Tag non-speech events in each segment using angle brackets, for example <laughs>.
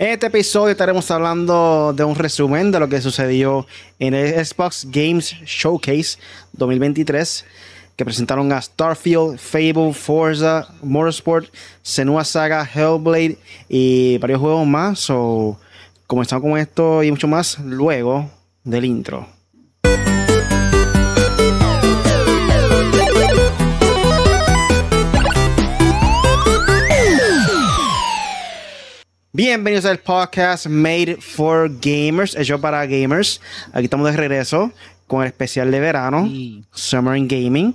En este episodio estaremos hablando de un resumen de lo que sucedió en el Xbox Games Showcase 2023, que presentaron a Starfield, Fable, Forza, Motorsport, Senua Saga, Hellblade y varios juegos más. So, comenzamos con esto y mucho más luego del intro. Bienvenidos al podcast Made for Gamers, hecho para gamers. Aquí estamos de regreso con el especial de verano, Summer in Gaming.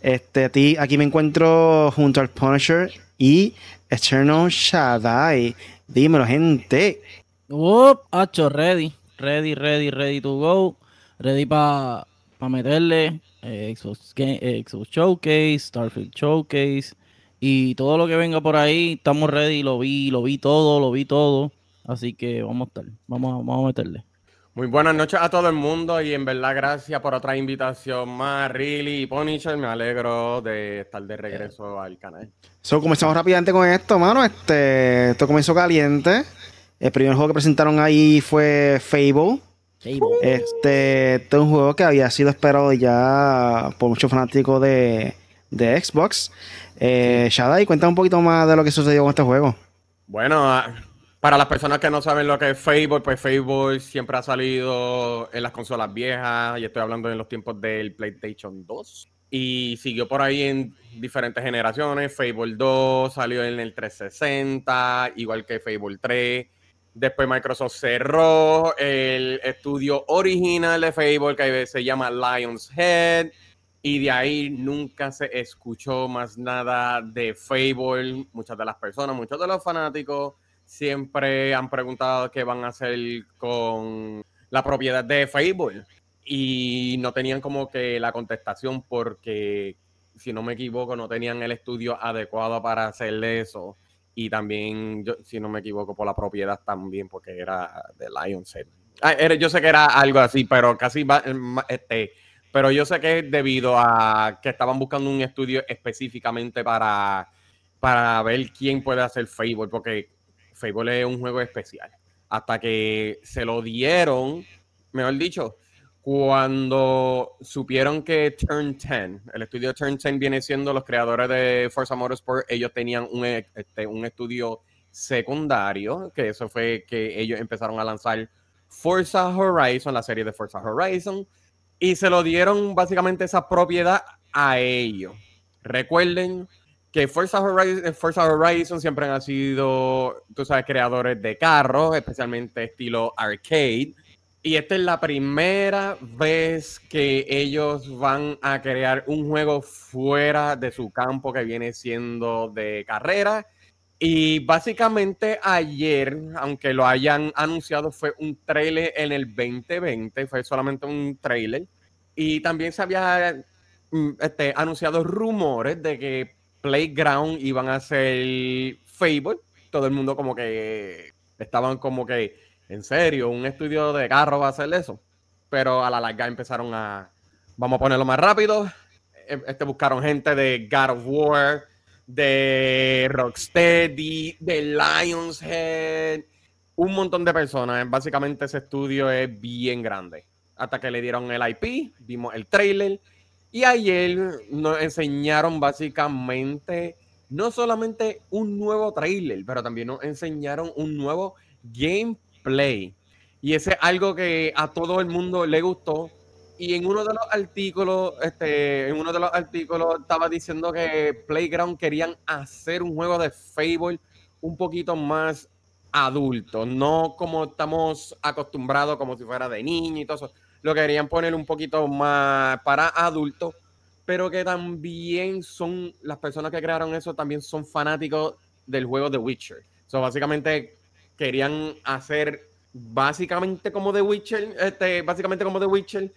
Este, aquí me encuentro junto al Punisher y Eternal Shaddai. Dímelo, gente. Up, hacho, ready. Ready, ready, ready to go. Ready para pa meterle eh, Xbox, eh, Xbox Showcase, Starfield Showcase. Y todo lo que venga por ahí, estamos ready, lo vi, lo vi todo, lo vi todo. Así que vamos a estar, vamos a, vamos a meterle. Muy buenas noches a todo el mundo y en verdad gracias por otra invitación más, Really y Punisher. Me alegro de estar de regreso al canal. So, comenzamos rápidamente con esto, mano. Este, esto comenzó caliente. El primer juego que presentaron ahí fue Fable. Fable. Este, este es un juego que había sido esperado ya por muchos fanáticos de, de Xbox. Eh, Shadai, cuéntame un poquito más de lo que sucedió con este juego. Bueno, ah, para las personas que no saben lo que es Fable, pues Fable siempre ha salido en las consolas viejas, y estoy hablando en los tiempos del PlayStation 2. Y siguió por ahí en diferentes generaciones. Fable 2 salió en el 360, igual que Fable 3. Después Microsoft cerró el estudio original de Fable, que se llama Lion's Head y de ahí nunca se escuchó más nada de Fable. Muchas de las personas, muchos de los fanáticos siempre han preguntado qué van a hacer con la propiedad de Fable. Y no tenían como que la contestación porque, si no me equivoco, no tenían el estudio adecuado para hacer eso. Y también, yo, si no me equivoco, por la propiedad también, porque era de Lionshead. Ah, yo sé que era algo así, pero casi este, pero yo sé que es debido a que estaban buscando un estudio específicamente para, para ver quién puede hacer Fable, porque Fable es un juego especial. Hasta que se lo dieron, mejor dicho, cuando supieron que Turn 10, el estudio Turn 10 viene siendo los creadores de Forza Motorsport, ellos tenían un, este, un estudio secundario, que eso fue que ellos empezaron a lanzar Forza Horizon, la serie de Forza Horizon, y se lo dieron básicamente esa propiedad a ellos. Recuerden que Forza Horizon, Forza Horizon siempre han sido, tú sabes, creadores de carros, especialmente estilo arcade. Y esta es la primera vez que ellos van a crear un juego fuera de su campo que viene siendo de carrera. Y básicamente ayer, aunque lo hayan anunciado, fue un trailer en el 2020, fue solamente un trailer. Y también se había mm, este, anunciado rumores de que Playground iban a ser Fable. Todo el mundo como que estaban como que, en serio, un estudio de carro va a hacer eso. Pero a la larga empezaron a, vamos a ponerlo más rápido, em, este, buscaron gente de God of War, de Rocksteady, de Lionshead, un montón de personas. Básicamente ese estudio es bien grande. Hasta que le dieron el IP, vimos el trailer y ayer nos enseñaron básicamente no solamente un nuevo trailer, pero también nos enseñaron un nuevo gameplay. Y ese es algo que a todo el mundo le gustó y en uno de los artículos, este, en uno de los artículos estaba diciendo que Playground querían hacer un juego de Fable un poquito más adulto, no como estamos acostumbrados, como si fuera de niño y todo eso. Lo querían poner un poquito más para adultos, pero que también son, las personas que crearon eso también son fanáticos del juego de Witcher. So, básicamente querían hacer básicamente como The Witcher, este, básicamente como The Witcher,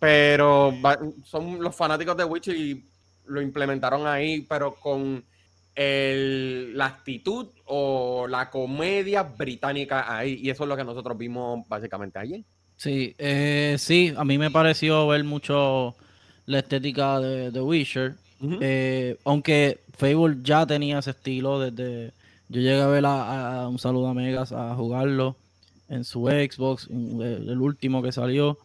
pero son los fanáticos de Witcher y lo implementaron ahí, pero con el, la actitud o la comedia británica ahí. Y eso es lo que nosotros vimos básicamente ayer. Sí, eh, sí, a mí me pareció ver mucho la estética de, The Witcher. Eh, aunque Fable ya tenía ese estilo desde Yo llegué a ver a, a- un saludo a Megas a jugarlo en su Xbox, en el último que salió.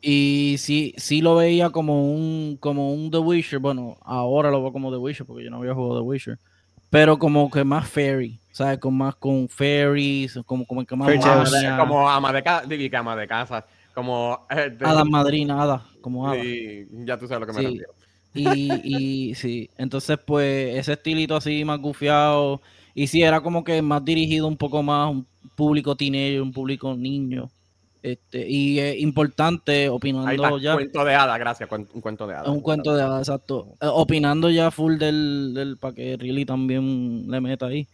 Y sí, sí lo veía como un, como un The Witcher. Bueno, ahora lo veo como The Witcher porque yo no había jugado The Witcher. Pero como que más fairy, ¿sabes? Con más con fairies, como, como que más Fairy Como ama de-. Como ama de casa, digo que ama de casa, como eh, de- hadas madrina, como hadas. y ya tú sabes lo que me Sí. refiero. Y, y sí, entonces pues ese estilito así más gufiado. Y sí, era como que más dirigido un poco más a un público teenager, un público niño. Este, y es importante, Ahí opinando está, ya. cuento de hadas, gracias, un cuento de hadas. Es un cuento de hadas, exacto. Eh, opinando ya full del, del para que Riley también le meta ahí.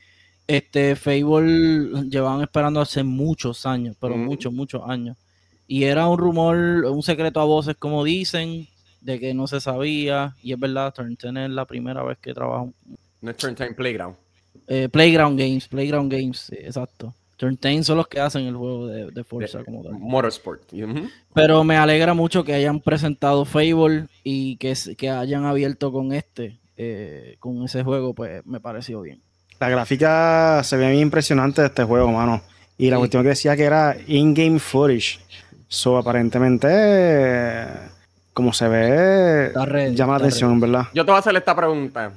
Este Fable llevaban esperando hace muchos años, pero muchos, muchos años. Y era un rumor, un secreto a voces, como dicen, de que no se sabía. Y es verdad, Turn 10 es la primera vez que trabajo. No es Turn Time Playground. Eh, Playground Games, Playground Games, sí, exacto. Turn 10 son los que hacen el juego de, de Forza De- como tal. Motorsport. Pero me alegra mucho que hayan presentado Fable y que, que hayan abierto con este, eh, con ese juego, pues me pareció bien. La gráfica se ve bien impresionante de este juego, mano. Y la Sí. última que decía que era in-game footage. So, aparentemente, eh, como se ve, llama la atención, ¿verdad? Yo te voy a hacer esta pregunta.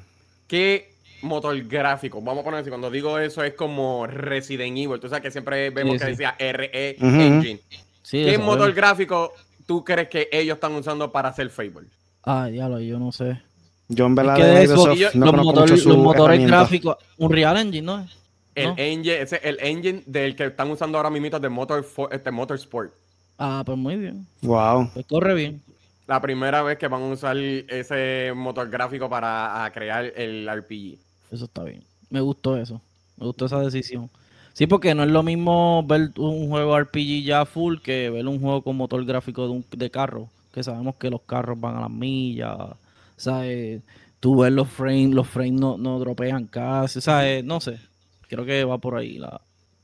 ¿Qué motor gráfico? Vamos a poner así, cuando digo eso es como Resident Evil. Tú sabes que siempre vemos Sí, que sí. decía RE. Engine. Sí, ¿Qué motor gráfico tú crees que ellos están usando para hacer Fable? Ah, diablo, yo no sé. Yo en verdad que de de Microsoft Xbox, no los, conozco motor- mucho su los motores gráficos, un Real Engine, ¿no? El ¿No? engine, ese, el engine del que están usando ahora mismo de Motor, este Motorsport. Ah, pues muy bien. Wow. Pues corre bien. La primera vez que van a usar ese motor gráfico para crear el RPG. Eso está bien. Me gustó eso. Me gustó esa decisión. Sí, porque no es lo mismo ver un juego RPG ya full que ver un juego con motor gráfico de, un, de carro. Que sabemos que los carros van a las millas. ¿Sabes? Tú ves los frames, los frames no, no dropean casi. ¿Sabes? No sé. Creo que va por ahí. La...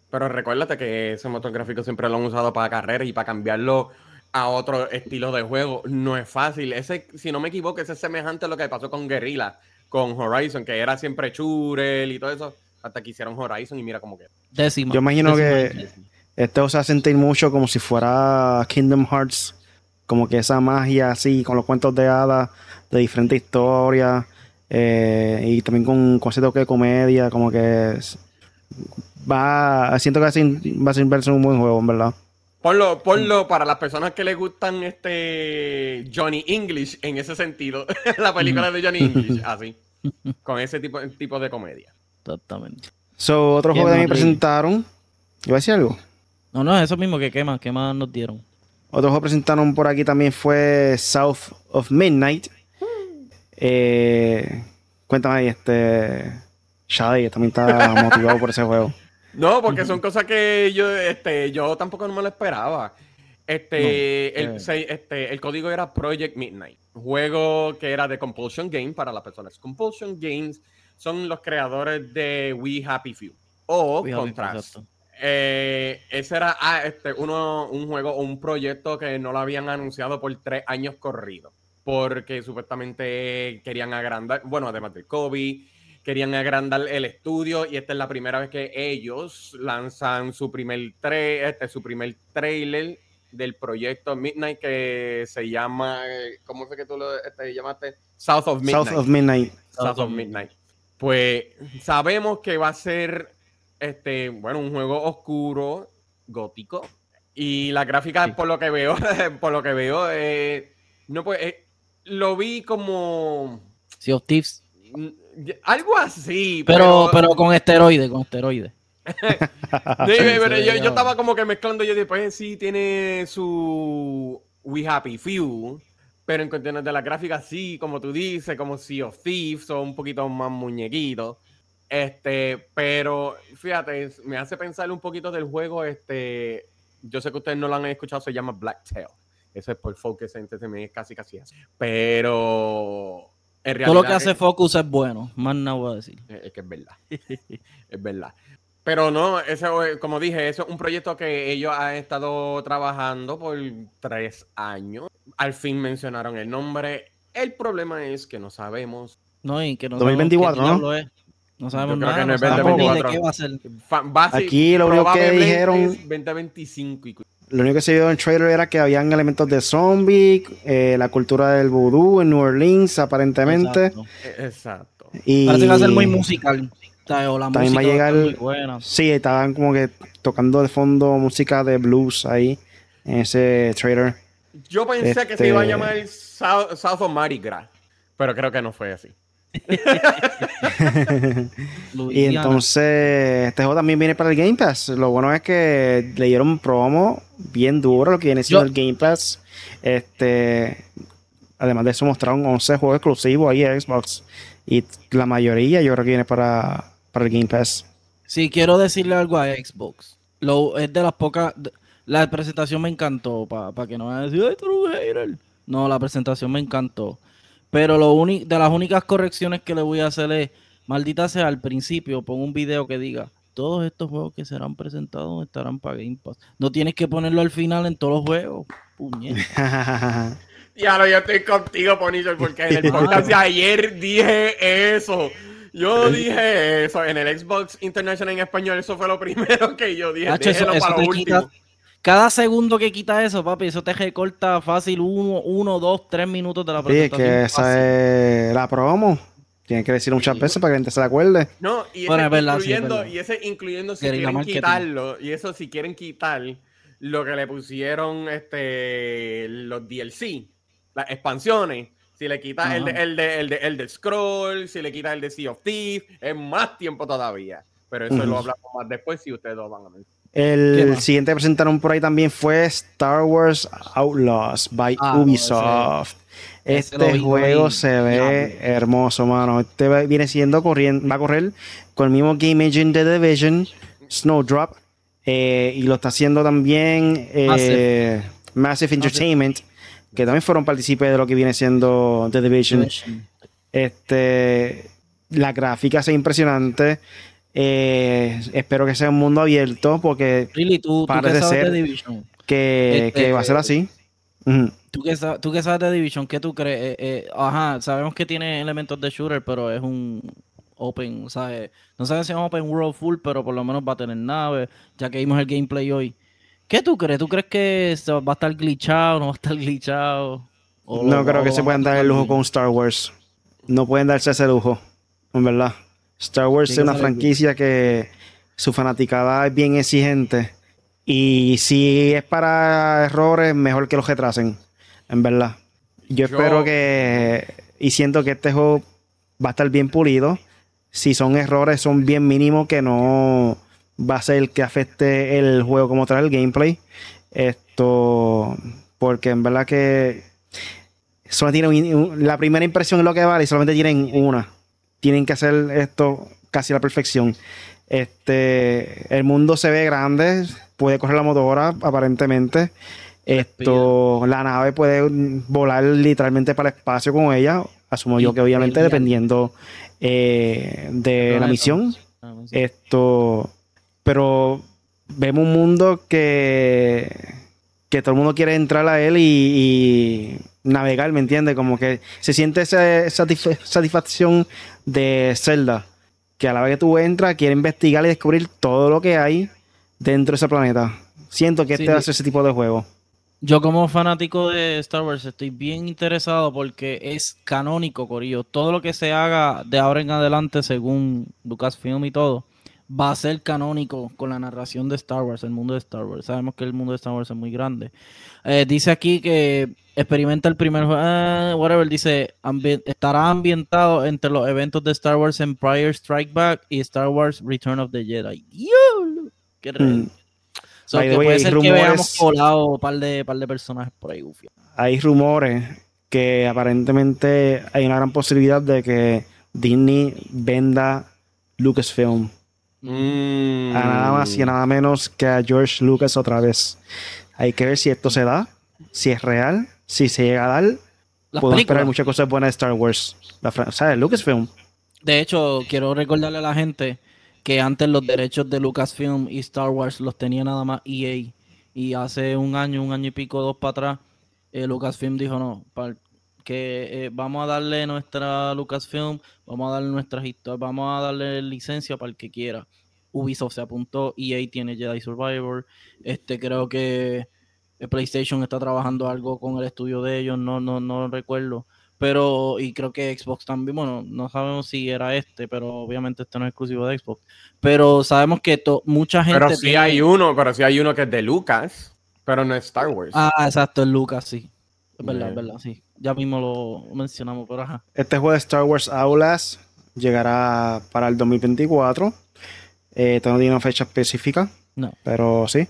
Pero recuérdate que ese motor gráfico siempre lo han usado para carreras y para cambiarlo a otro estilo de juego. No es fácil. Ese, si no me equivoco, ese es semejante a lo que pasó con Guerrilla, con Horizon, que era siempre churel y todo eso. Hasta que hicieron Horizon y mira cómo queda. Décima. Yo imagino décima. que este os hace sentir mucho como si fuera Kingdom Hearts. Como que esa magia así, con los cuentos de hadas, de diferentes historias. eh, y también con, con ese toque de comedia, como que es- va, siento que va a ser, va a ser un buen juego, en verdad. Ponlo, ponlo para las personas que les gustan este Johnny English en ese sentido. <laughs> la película de Johnny English, así. Con ese tipo, tipo de comedia. Exactamente. So, otro ¿Qué juego que me presentaron. ¿Iba a decir algo? No, no, eso mismo que quema. ¿Qué más nos dieron? Otro juego que presentaron por aquí también fue South of Midnight. Eh, cuéntame ahí, este. Shadi también está motivado por ese juego. No, porque son cosas que yo, este, yo tampoco no me lo esperaba. Este, No, el, eh. este, el código era Project Midnight, juego que era de Compulsion Game para las personas. Compulsion Games son los creadores de We Happy Few o Fíjate, Contrast. Eh, ese era ah, este, uno, un juego o un proyecto que no lo habían anunciado por tres años corridos. Porque supuestamente querían agrandar, bueno, además del COVID, querían agrandar el estudio. Y esta es la primera vez que ellos lanzan su primer, tra- este, su primer trailer del proyecto Midnight que se llama, ¿cómo fue que tú lo este, llamaste? South of Midnight. South of Midnight. South of Midnight. Pues sabemos que va a ser este, bueno, un juego oscuro, gótico. Y la gráfica, Sí. por lo que veo, <laughs> por lo que veo, eh, no pues, eh, lo vi como Sea of Thieves. Mm, algo así, Pero, pero con esteroides, con esteroides. <laughs> Sí, <laughs> pero Sí, yo, estaba como que mezclando. Yo después sí tiene su We Happy Few. Pero en cuestiones de la gráfica, sí, como tú dices, como Sea of Thieves, son un poquito más muñequitos. Este, pero fíjate, me hace pensar un poquito del juego. Este, yo sé que ustedes no lo han escuchado, se llama Blacktail. Eso es por Focus Entertainment, es casi casi así. Pero realidad. Todo lo que hace es- Focus es bueno. Más nada voy a decir. es que es verdad. <laughs> es verdad. Pero no, eso, eh, como dije, eso es un proyecto que ellos han estado trabajando por tres años. Al fin mencionaron el nombre. El problema es que no sabemos. No, y que no 2024, sabemos ¿no? es. No sabemos Yo creo nada. que no es no sabemos ni de 2024. qué va a ser. Aquí lo único que dijeron- es 2025 y Lo único que se vio en el trailer era que habían elementos de zombie, eh, la cultura del vudú en New Orleans, aparentemente. Exacto. Exacto. Y Parece que va a ser muy musical. O la También va a música llegar- estar muy buena. Sí, estaban como que tocando de fondo música de blues ahí en ese trailer. Yo pensé que se iba a Este- llamar South, South of Mardi Gras, pero creo que no fue así. <laughs> Y entonces, este juego también viene para el Game Pass. Lo bueno es que le dieron promo bien duro lo que viene siendo Yo- el Game Pass. Este, además de eso, mostraron 11 juegos exclusivos ahí a Xbox. Y la mayoría yo creo que viene para, para el Game Pass. Sí, quiero decirle algo a Xbox. Lo, es de las pocas. La presentación me encantó. Para que no vayan a decir, ay, tú eres un hater. No, la presentación me encantó. Pero lo uni- de las únicas correcciones que le voy a hacer es, maldita sea, al principio pon un video que diga, todos estos juegos que serán presentados estarán para Game Pass. No tienes que ponerlo al final en todos los juegos. Puñeta. <laughs> Ya lo yo estoy contigo, Ponicho, porque en el podcast de ayer dije eso. Yo dije eso en el Xbox International en español. Eso fue lo primero que yo dije. Nacho, eso- para te lo quita-. Cada segundo que quita eso, papi, eso te recorta fácil uno, uno, dos, tres minutos de la Sí, es presentación. que fácil. esa es la promo. Tienen que decir muchas veces para que la gente se acuerde. No, y ese, Bueno, es verdad, sí, es incluyendo, y ese incluyendo si quieren marketing. quitarlo, y eso si quieren quitar lo que le pusieron este los DLC, las expansiones, si le quitas el de, el, de, el, de, el de Scroll, si le quitas el de Sea of Thieves, es más tiempo todavía. Pero eso lo hablamos más después si ustedes lo van a ver. ¿Qué El siguiente que presentaron por ahí también fue Star Wars Outlaws by Ah, Ubisoft. ese este juego se ve hermoso, mano. Este va- viene siendo corriendo, va a correr con el mismo Game Engine de The Division, Snowdrop, eh, y lo está haciendo también eh, Massive. Massive Entertainment, que también fueron partícipes de lo que viene siendo The Division. Este, la gráfica es impresionante. Eh, espero que sea un mundo abierto porque Really, tú, tú Parece ser- de Division. que, Este- que va a ser así. ¿Tú que, sa- tú que sabes de Division, ¿qué tú crees? Eh, eh, ajá, sabemos que tiene elementos de shooter, pero es un open, ¿sabes? No sabes si es un open world full, pero por lo menos va a tener naves, ya que vimos el gameplay hoy. ¿Qué tú crees? ¿Tú crees que va a estar glitchado, no va a estar glitchado? No lo- creo que se puedan dar el lujo con Star Wars. No pueden darse ese lujo, en verdad. Star Wars es una franquicia que su fanaticada es bien exigente. Y si es para errores, mejor que los retrasen, en verdad. Yo, Yo- espero que. Y siento que este juego va a estar bien pulido. Si son errores, son bien mínimos, que no va a ser que afecte el juego como tal, el gameplay. Esto. Porque en verdad que. Solo tienen un- la primera impresión es lo que vale y solamente tienen una. Tienen que hacer esto casi a la perfección. Este, el mundo se ve grande, puede correr la motora aparentemente. Esto, la nave puede volar literalmente para el espacio con ella. Asumo yo que obviamente dependiendo eh, de la misión. Esto, pero vemos un mundo que, que todo el mundo quiere entrar a él y, y navegar, ¿me entiendes? Como que se siente esa satisf- satisfacción de Zelda, que a la vez que tú entras, quiere investigar y descubrir todo lo que hay dentro de ese planeta. Siento que Sí, este ser ese tipo de juego. Yo como fanático de Star Wars estoy bien interesado porque es canónico, Corillo. Todo lo que se haga de ahora en adelante, según Lucasfilm y todo, va a ser canónico con la narración de Star Wars, el mundo de Star Wars. Sabemos que el mundo de Star Wars es muy grande. Eh, dice aquí que experimenta el primer juego, ah, whatever, dice, ambi- estará ambientado entre los eventos de Star Wars Empire Strike Back y Star Wars Return of the Jedi. ¡Diablo! ¡Qué Mm. So, que way, puede hay ser que rumores- veamos colado un par de, par de personajes por ahí, ufio. Hay rumores que aparentemente hay una gran posibilidad de que Disney venda Lucasfilm. Mm. a nada más y a nada menos que a George Lucas otra vez. Hay que ver si esto se da, si es real, si se llega a dar. Las Podemos esperar muchas cosas buenas de Star Wars. La ¿Sabes? Lucasfilm. De hecho, quiero recordarle a la gente que antes los derechos de Lucasfilm y Star Wars los tenía nada más EA. Y hace un año, un año y pico, dos para atrás, eh, Lucasfilm dijo no, que eh, vamos a darle nuestra Lucasfilm, vamos a darle nuestras historias, vamos a darle licencia para el que quiera. Ubisoft se apuntó, EA tiene Jedi Survivor, este creo que PlayStation está trabajando algo con el estudio de ellos, no, no, no recuerdo. Pero, y creo que Xbox también, bueno, no sabemos si era este, pero obviamente este no es exclusivo de Xbox. Pero sabemos que mucha gente. Pero sí hay uno, pero sí hay uno que es de Lucas, pero no es Star Wars. Ah, exacto, es Lucas, sí. Es verdad, es verdad, sí. Ya mismo lo mencionamos, pero ajá. Este juego de Star Wars Aulas llegará para el 2024. Eh, no tiene una fecha específica. No. Pero sí.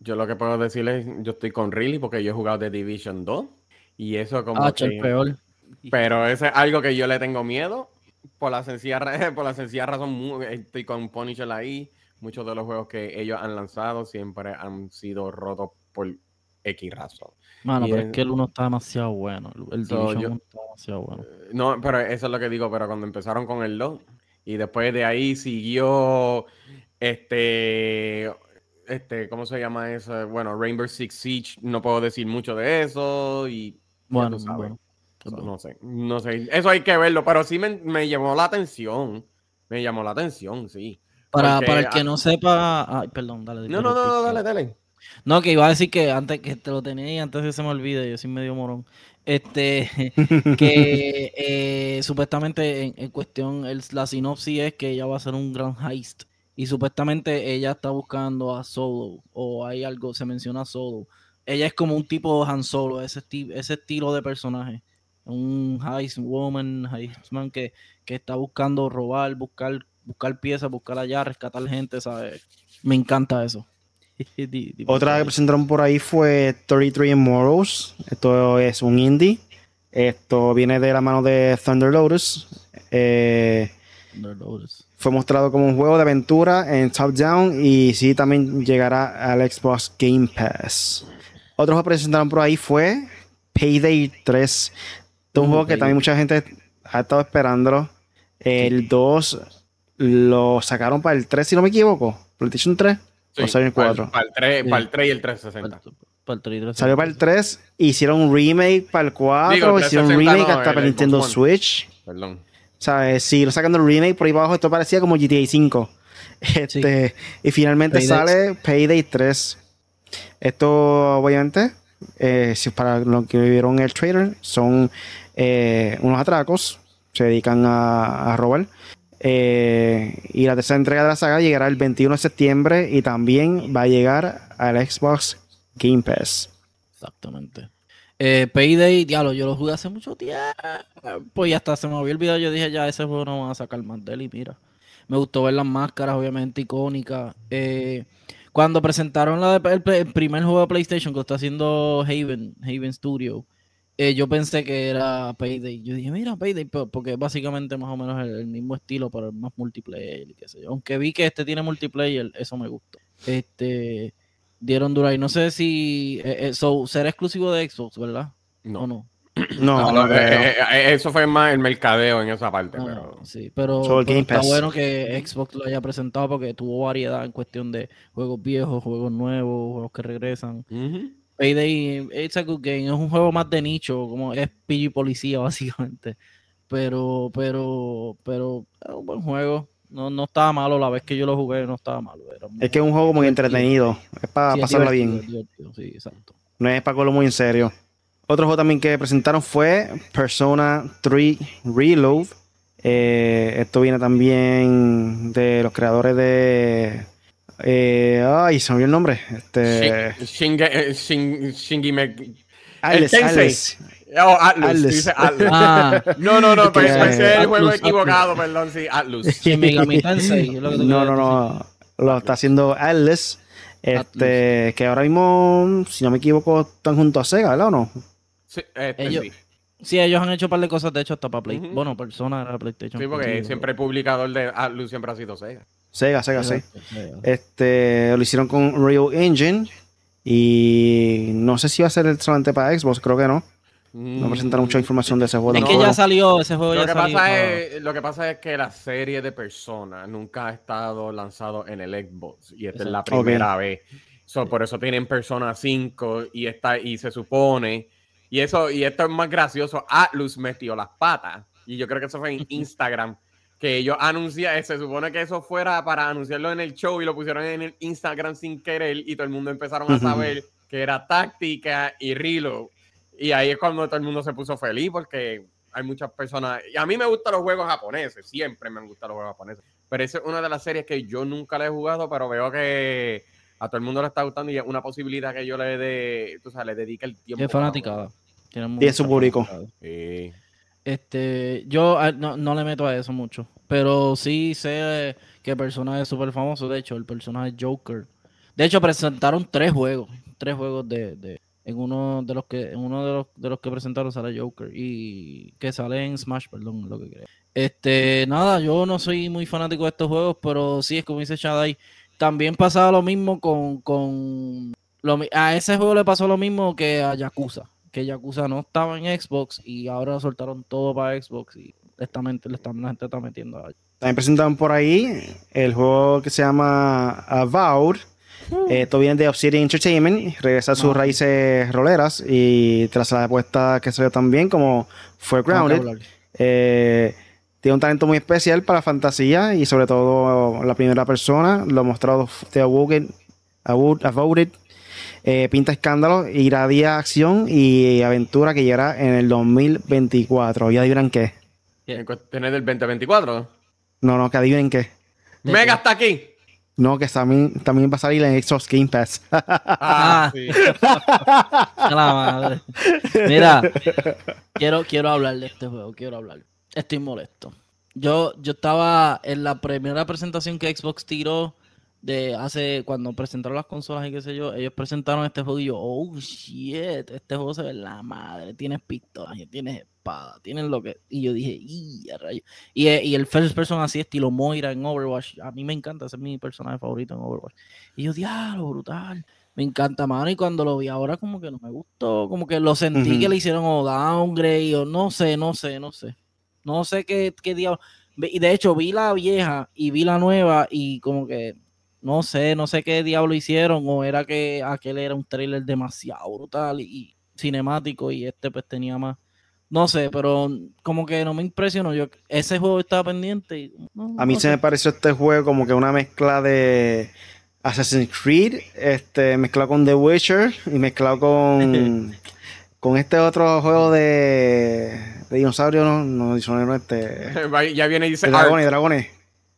Yo lo que puedo decirles, yo estoy con Riley porque yo he jugado de Division 2 y eso como ah, que... peor. Pero eso es algo que yo le tengo miedo por la sencilla, <laughs> por la sencilla razón. Estoy con Punisher ahí. Muchos de los juegos que ellos han lanzado siempre han sido rotos por X razón. Mano, pero es, que el uno está demasiado bueno. El Division está demasiado bueno. Eh, no, pero eso es lo que digo. Pero cuando empezaron con el 2 y después de ahí siguió este este, ¿cómo se llama eso? Bueno, Rainbow Six Siege, no puedo decir mucho de eso y bueno, no sé, no sé, eso hay que verlo, pero sí me, llamó la atención, me llamó la atención, sí. Para, para el que no sepa, ay, perdón, dale. No, no, no, dale, dale. No, que iba a decir que antes que te lo tenía y antes que se me olvide, yo soy medio morón. Este, <laughs> que eh, supuestamente en, en cuestión, el, la sinopsis es que ella va a ser un gran heist y supuestamente ella está buscando a Solo o hay algo, se menciona a Solo. Ella es como un tipo Han Solo, ese, ese estilo de personaje. Un heist woman, heistman que, que está buscando robar, buscar, buscar piezas, buscar allá, rescatar gente, ¿sabes? Me encanta eso. <laughs> Otra que presentaron por ahí fue 33 Immortals. Esto es un indie. Esto viene de la mano de Thunder Lotus. Eh, Thunder Lotus fue mostrado como un juego de aventura en top down y sí también llegará al Xbox Game Pass. Otro juego que presentaron por ahí fue Payday 3. un mm, juego que también mucha gente ha estado esperando. El 2 lo sacaron para el 3, si no me equivoco. PlayStation 3 o salió el 4. Para, el 3, para el 3 y el 360. Para el 3, Salió para el 3, hicieron un remake para el 4, hicieron un remake hasta para el Nintendo Switch. Perdón. ¿Sabes? Si lo sacan del remake por ahí abajo, esto parecía como GTA 5. Este, Y finalmente sale Payday 3. Esto, obviamente, eh, si para los que vieron el trailer, son eh, unos atracos. Se dedican a, robar. Eh, y la tercera entrega de la saga llegará el 21 de septiembre y también va a llegar al Xbox Game Pass. Exactamente. Eh, Payday, diablo, yo lo jugué hace mucho tiempo. Pues ya hasta se me había olvidado. Yo dije, ya ese juego no va a sacar más de él. Y mira, me gustó ver las máscaras, obviamente icónicas. Eh, cuando presentaron la el, primer juego de PlayStation que está haciendo Haven, Haven Studio, eh, yo pensé que era Payday. Yo dije, mira, Payday, porque es básicamente más o menos el, mismo estilo, pero más multiplayer y qué sé yo. Aunque vi que este tiene multiplayer, eso me gustó. Este dieron duro ahí. No sé si eh, eh será exclusivo de Xbox, ¿verdad? No. no? No, eh, eh, eso fue más el mercadeo en esa parte. Ah, pero... Sí, pero, está bueno que Xbox lo haya presentado porque tuvo variedad en cuestión de juegos viejos, juegos nuevos, juegos que regresan. Payday, it's a good game. Es un juego más de nicho, como es PG Policía, <laughs> básicamente. Pero, pero, pero es un buen juego. No, no estaba malo la vez que yo lo jugué, no estaba malo. es que es un juego muy entretenido. Es para pasarla bien. sí, exacto. No es para cogerlo muy en serio. Otro juego también que presentaron fue Persona 3 Reload. Eh, esto viene también de los creadores de. Eh, ay, se me olvidó el nombre. Este... Shingi, eh, Shingi, Oh, Atlus. Dice Atlus. Ah. No, no, no, pero ese es el juego equivocado, perdón, sí, Atlus. <laughs> no, no, no. Lo está haciendo Atlus. Este, que ahora mismo, si no me equivoco, están junto a Sega, ¿verdad o no? Sí, este, ellos, sí. ellos han hecho un par de cosas, de hecho, hasta para Play. Bueno, Persona era PlayStation. Sí, porque siempre el publicador de Atlus siempre ha sido Sega. Sega, Sega, sí. Este, lo hicieron con Real Engine. Y no sé si va a ser solamente para Xbox, creo que no. No presentaron mucha información de ese juego. Es que ya salió, ese juego lo ya que salió. Pasa es, lo que pasa es que la serie de personas nunca ha estado lanzado en el Xbox y esta es la primera vez. por eso tienen Persona 5 y, está, y se supone Y eso, y esto es más gracioso. Atlus metió las patas. Y yo creo que eso fue en <laughs> Instagram. Que ellos anunciaron, se supone que eso fuera para anunciarlo en el show y lo pusieron en el Instagram sin querer y todo el mundo empezaron a saber que era táctica y reload. Y ahí es cuando todo el mundo se puso feliz porque hay muchas personas. Y a mí me gustan los juegos japoneses, siempre me han gustado los juegos japoneses. Pero esa es una de las series que yo nunca le he jugado, pero veo que a todo el mundo le está gustando y es una posibilidad que yo le dé, tú sabes, le dedique el tiempo. Es fanática. Tiene su público. Sí. Este, yo ah, no, no, le meto a eso mucho, pero sí sé que el personaje es súper famoso. De hecho, el personaje Joker. De hecho, presentaron tres juegos, tres juegos de, de en uno de los que en uno de los, de los que presentaron sale Joker y que sale en Smash, perdón, lo que creo. Este, nada, yo no soy muy fanático de estos juegos, pero sí es como dice Shadai, también pasaba lo mismo con, con lo, a ese juego le pasó lo mismo que a Yakuza que Yakuza no estaba en Xbox y ahora soltaron todo para Xbox y esta le están, la gente está metiendo. También presentaron por ahí el juego que se llama Avowed. Esto viene de Obsidian Entertainment, regresa a sus raíces roleras y tras la apuesta que salió también como fue Grounded. Eh, tiene un talento muy especial para fantasía y sobre todo la primera persona, lo mostrado de Avowed, eh, pinta escándalo, irradia acción y aventura que llegará en el 2024. ¿Y adivinen qué? ¿En cuestiones del 2024? No, no, que adivinen qué. Mega está aquí. No, que también, también va a salir en Xbox Game Pass. ah, sí. <laughs> la madre. Mira, quiero, quiero hablar de este juego, quiero hablar. Estoy molesto. Yo, yo estaba en la primera presentación que Xbox tiró de hace cuando presentaron las consolas y qué sé yo, ellos presentaron este juego y yo, oh shit, este juego se ve la madre, tienes pistolas, tienes espada, tienes lo que. Y yo dije, y rayo. Y, y, el first person así, estilo Moira en Overwatch, a mí me encanta, ese es mi personaje favorito en Overwatch. Y yo, diablo, brutal. Me encanta, mano. Y cuando lo vi ahora, como que no me gustó, como que lo sentí que le hicieron o downgrade, o no sé, no sé, no sé. No sé qué, qué diablo. Y de hecho, vi la vieja y vi la nueva, y como que no sé, no sé qué diablo hicieron, o era que aquel era un trailer demasiado brutal y, cinemático y este pues tenía más. No sé, pero como que no me impresionó. Yo, ese juego estaba pendiente. Y, a mí se me pareció este juego como que una mezcla de Assassin's Creed, este, mezclado con The Witcher y mezclado con, <laughs> con este otro juego de, de dinosaurio, no, no, no este. <laughs> ya viene y dice dragones, dragones.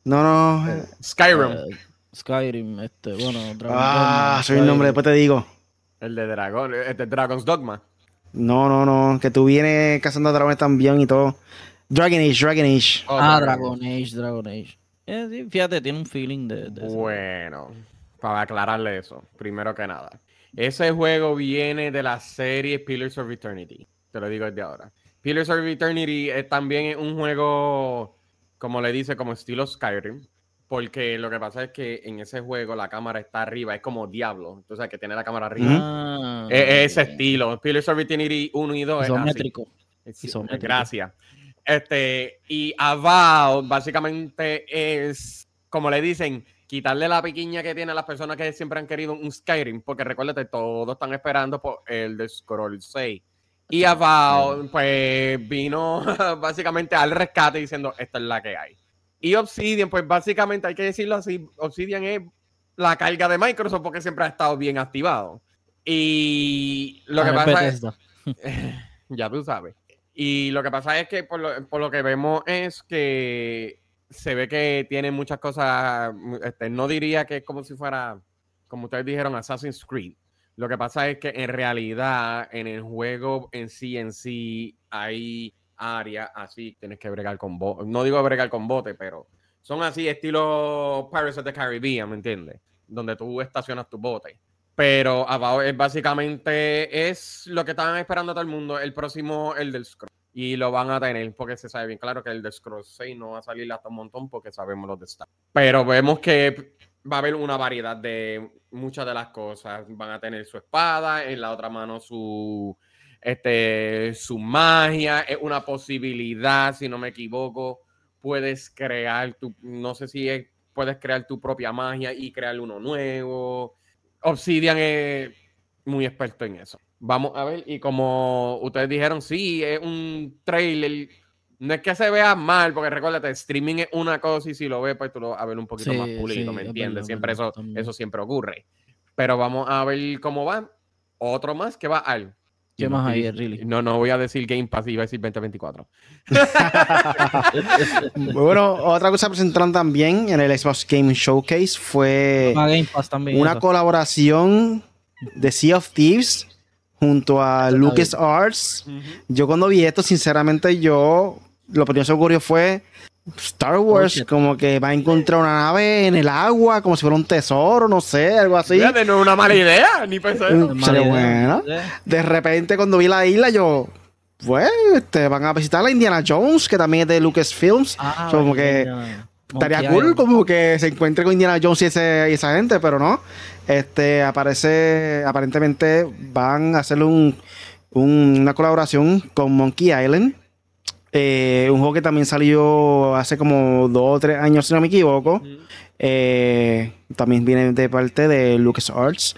No, no. Skyrim. Eh, Skyrim, este, bueno, Dragon Ah, soy el nombre, después te digo. El de Dragon, este Dragon's Dogma. No, no, no, que tú vienes cazando dragones también y todo. Dragon Age, Dragon Age. Oh, ah, Dragon Age, Dragon Age. Eh, fíjate, tiene un feeling de, Bueno, para aclararle eso, primero que nada. Ese juego viene de la serie Pillars of Eternity. Te lo digo desde ahora. Pillars of Eternity es también un juego, como le dice, como estilo Skyrim porque lo que pasa es que en ese juego la cámara está arriba, es como Diablo. Entonces, que tiene la cámara arriba. Ah, es, ese estilo. Pillars of Eternity 1 y 2 Isométrico. es Isométrico. Gracias. Este, y Avowed básicamente es, como le dicen, quitarle la piquiña que tiene a las personas que siempre han querido un Skyrim, porque recuérdate, todos están esperando por el de Scroll 6. Y Avowed, pues, vino <laughs> básicamente al rescate diciendo, esta es la que hay. Y Obsidian, pues básicamente hay que decirlo así, Obsidian es la carga de Microsoft porque siempre ha estado bien activado. Y lo que pasa es... <laughs> ya tú sabes. Y lo que pasa es que por lo, que vemos es que se ve que tiene muchas cosas, este, no diría que es como si fuera, como ustedes dijeron, Assassin's Creed. Lo que pasa es que en realidad en el juego en sí, en sí, hay área así, tienes que bregar con bote. No digo bregar con bote, pero son así estilo Pirates of the Caribbean, ¿me entiendes? Donde tú estacionas tu bote. Pero abajo es básicamente es lo que estaban esperando todo el mundo, el próximo, el del Scroll. Y lo van a tener porque se sabe bien claro que el del Scroll 6 no va a salir hasta un montón porque sabemos los de Star. Pero vemos que va a haber una variedad de muchas de las cosas. Van a tener su espada, en la otra mano su este, su magia, es una posibilidad, si no me equivoco, puedes crear tu, no sé si puedes crear tu propia magia y crear uno nuevo. Obsidian es muy experto en eso. Vamos a ver, y como ustedes dijeron, sí, es un trailer. No es que se vea mal, porque recuérdate, streaming es una cosa y si lo ves, pues tú lo vas a ver un poquito Sí, más pulido, sí, ¿me es entiendes? siempre eso, también. eso siempre ocurre. Pero vamos a ver cómo va. Otro más que va al. ¿Qué más hay, really? No, no voy a decir Game Pass, iba a decir 2024. <laughs> Bueno, otra cosa que presentaron también en el Xbox Game Showcase fue Ah, Game Pass también. una eso. colaboración de Sea of Thieves junto a Lucas Arts. Yo cuando vi esto, sinceramente, yo lo primero que se me ocurrió fue Star Wars, como que va a encontrar una nave en el agua, como si fuera un tesoro, no sé, algo así. Fíjate, no es una mala idea, ni pensé. Es sería mala idea. buena. Sí. De repente, cuando vi la isla, yo, pues, este, van a visitar la Indiana Jones, que también es de Lucasfilms. Ah, como que. Estaría Monkey cool Island. como que se encuentre con Indiana Jones y, ese- y esa gente, pero no. Este aparece, aparentemente van a hacer un, un- una colaboración con Monkey Island. Eh, un juego que también salió hace como dos o tres años, si no me equivoco. Eh, también viene de parte de LucasArts.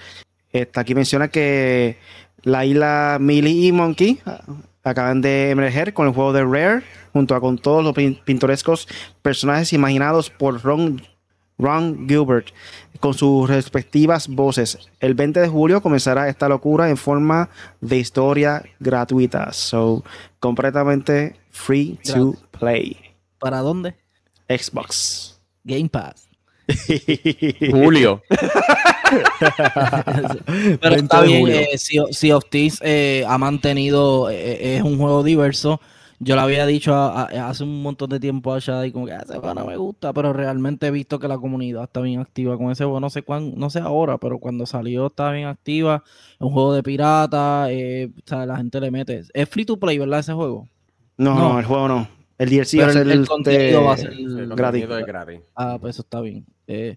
Este, aquí menciona que la isla Millie y Monkey ah, acaban de emerger con el juego de Rare, junto a con todos los pin- pintorescos personajes imaginados por Ron, Ron Gilbert, con sus respectivas voces. El 20 de julio comenzará esta locura en forma de historia gratuita. So, completamente free to play. ¿Para dónde? Xbox. Game Pass. <laughs> Julio. <laughs> Pero 20 está bien, eh, of Thieves eh, ha mantenido, eh, es un juego diverso. Yo le había dicho a- a- hace un montón de tiempo a Shadi como que "Ah, ese juego no me gusta, pero realmente he visto que la comunidad está bien activa con ese juego. No sé cuán, no sé ahora, pero cuando salió estaba bien activa. Es un juego de pirata, eh, o sea, la gente le mete. Es free to play, ¿verdad? Ese juego. No, No. no, el juego no. El DLC va a Pero ser el, el contenido va a ser El gratis. contenido es gratis. Ah, pues eso está bien. Eh,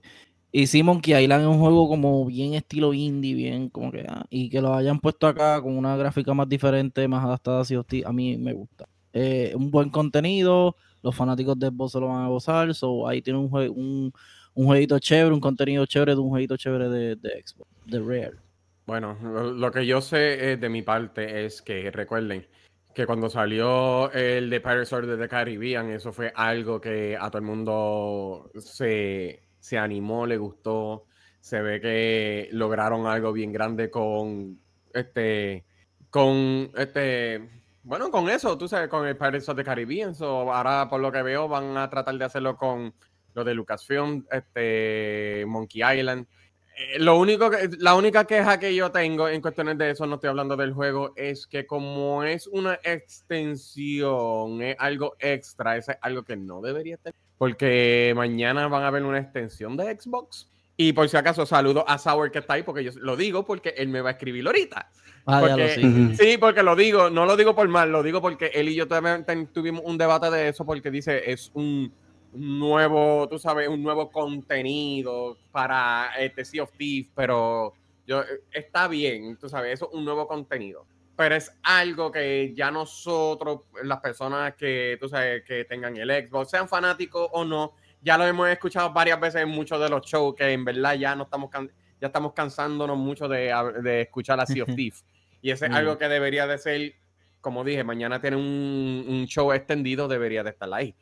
y sí, Monkey Island es un juego como bien estilo indie, bien como que... ah, y que lo hayan puesto acá con una gráfica más diferente, más adaptada a a mí me gusta. Eh, un buen contenido, los fanáticos de Xbox se lo van a gozar, so ahí tiene un, un, un jueguito chévere, un contenido chévere de un jueguito chévere de, de Xbox, de Rare. Bueno, lo, lo que yo sé eh, de mi parte es que recuerden que cuando salió el de Pirates of the Caribbean, eso fue algo que a todo el mundo se, se animó, le gustó. Se ve que lograron algo bien grande con este, con este, bueno, con eso, tú sabes, con el Pirates of the Caribbean. So, ahora, por lo que veo, van a tratar de hacerlo con lo de Lucasfilm, este, Monkey Island. Eh, Lo único que, la única queja que yo tengo en cuestiones de eso, no estoy hablando del juego, es que como es una extensión, es algo extra, es algo que no debería tener. Porque mañana van a ver una extensión de Xbox. Y por si acaso saludo a Sauer que está ahí, porque yo lo digo porque él me va a escribir ahorita. Ah, ya lo Porque-. Ujú. Sí, porque lo digo, no lo digo por mal, lo digo porque él y yo también ten- tuvimos un debate de eso porque dice es un nuevo, tú sabes, un nuevo contenido para este Sea of Thieves, pero yo está bien, tú sabes, eso es un nuevo contenido. Pero es algo que ya nosotros, las personas que, tú sabes, que tengan el Xbox, sean fanáticos o no, ya lo hemos escuchado varias veces en muchos de los shows que en verdad ya no estamos ya estamos cansándonos mucho de, de escuchar a Sea of <laughs> Thieves. Y eso es Mm. algo que debería de ser, como dije, mañana tiene un, un show extendido, debería de estar ahí.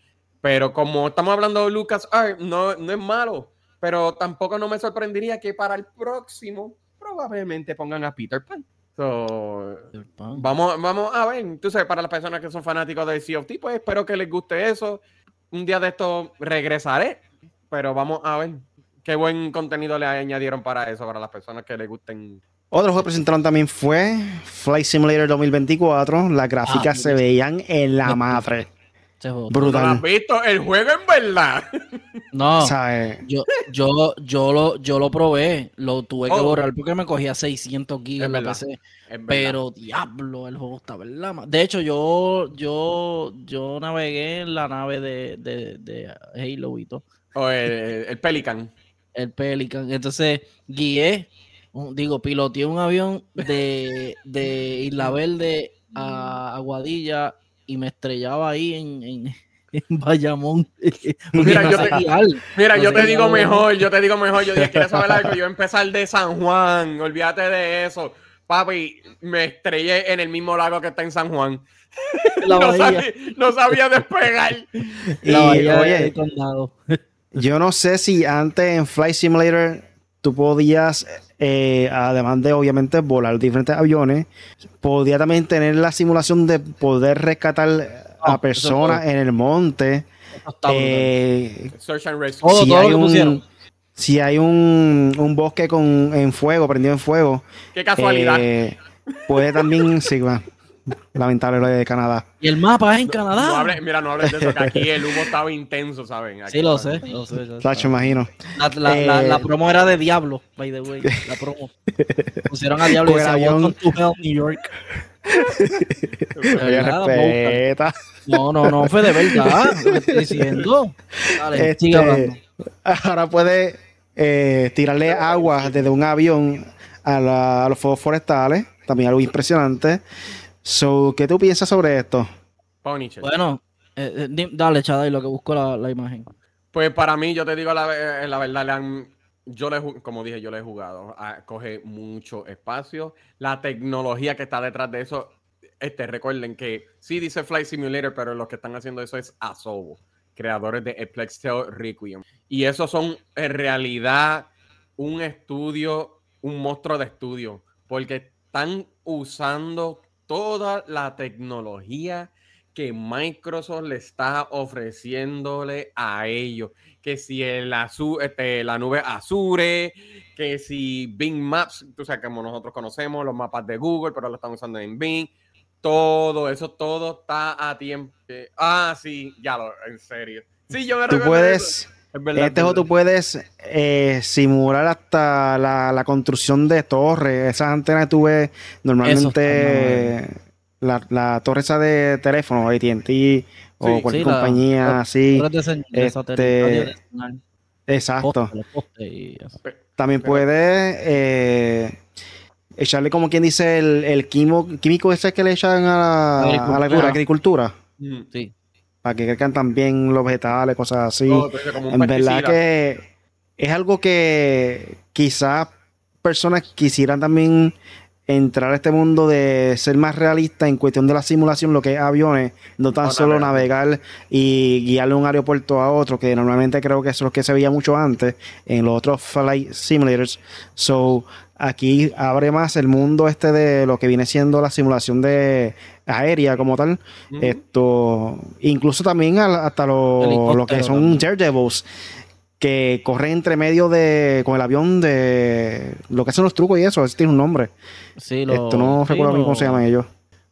Pero como estamos hablando de Lucas Art, no, no es malo. Pero tampoco no me sorprendería que para el próximo probablemente pongan a Peter Pan. So, vamos, vamos a ver. Tú sabes, para las personas que son fanáticos de Sea of Thieves, pues espero que les guste eso. Un día de esto regresaré. Pero vamos a ver qué buen contenido le añadieron para eso, para las personas que les gusten. Otro juego que presentaron también fue Flight Simulator 2024. Las gráficas Ah, se veían en la madre. Juego. ¿No lo Brutal. has visto? El juego en verdad. <laughs> No, O sea, eh, yo, yo, yo, lo, yo lo probé, lo tuve que Oh. borrar porque me cogía 600 gigas en la. PC. Es verdad. Pero diablo, el juego está verdad. De hecho, yo, yo, yo navegué en la nave de, de, de Halo y todo, O el, el Pelican. el Pelican. Entonces, guié, digo, piloteé un avión de, de Isla Verde a Aguadilla y me estrellaba ahí en, en, <laughs> en Bayamón. <laughs> Mira, no yo te- guiar. Mira, No yo sé te qué digo mejor, yo te digo mejor. Yo dije, ¿quieres saber algo? Yo voy a empezar de San Juan, olvídate de eso. papi, me estrellé en el mismo lago que está en San Juan. <laughs> La no, sabía, no sabía despegar. Y, La bahía oye, del condado. Yo no sé si antes en Flight Simulator tú podías, eh, además de obviamente volar diferentes aviones, podía también tener la simulación de poder rescatar Ah, a personas en el monte. Eh, Search and Rescue. Todo, si todo hay un, si hay un, un bosque con, en fuego, prendido en fuego, Qué casualidad. eh, puede también, sí, va, lamentable lo de Canadá. Y el mapa es en No Canadá. hables- mira, no hables de eso, que aquí el humo estaba intenso, ¿saben? Aquí sí, lo sé. Lo sé, lo sé. Tacho, imagino. La, Eh, la promo era de Diablo, by the way. La promo. <laughs> Pusieron a Diablo y Con el decía, avión. Welcome to Hell, New York. Verdad. No, no, no, fue de verdad lo <laughs> estoy diciendo. Dale, Este, sigue hablando. ahora puede eh, tirarle agua desde un avión a, la- a los fuegos forestales. También algo impresionante. So, ¿Qué tú piensas sobre esto? Punisher. Bueno, eh, eh, dale, Chaday, lo que busco la, la imagen. Pues para mí, yo te digo la, la verdad, le han- yo le, como dije, yo le he jugado. ah, coge mucho espacio. La tecnología que está detrás de eso, este, recuerden que sí dice Flight Simulator, pero los que están haciendo eso es Asobo, creadores de Eplex Tale Requiem. Y esos son en realidad un estudio, un monstruo de estudio, porque están usando toda la tecnología que Microsoft le está ofreciéndole a ellos. Que si el Azu- este, la nube Azure, que si Bing Maps, tú sabes como nosotros conocemos los mapas de Google, pero lo están usando en Bing. Todo eso, todo está a tiempo. Ah, sí, ya lo, en serio. Sí, yo me Tú eso. Puedes, Es verdad, en este es juego tú puedes eh, simular hasta la, la construcción de torres. Esas antenas que tú ves normalmente, la, la torre esa de teléfono, AT&T o cualquier sí, compañía la- así. Este, Exacto. y. También Pero- puede eh, echarle como quien dice el, el quimo- químico ese que le echan a la, a la Agricultura. agricultura. Mm. Sí. Para que crezcan también los vegetales, cosas así. En verdad que es algo que quizás personas quisieran también entrar a este mundo de ser más realista en cuestión de la simulación, lo que es aviones, no tan No solo navegar. navegar y guiarle un aeropuerto a otro, que normalmente creo que eso es lo que se veía mucho antes en los otros flight simulators. So, aquí abre más el mundo este de lo que viene siendo la simulación de aérea como tal. Esto, incluso también hasta lo, lo que son. Daredevils, que corren entre medio de, con el avión de lo que hacen los trucos y eso, eso tiene un nombre. Sí, lo, Esto no sí, recuerdo bien cómo lo- se llaman ellos.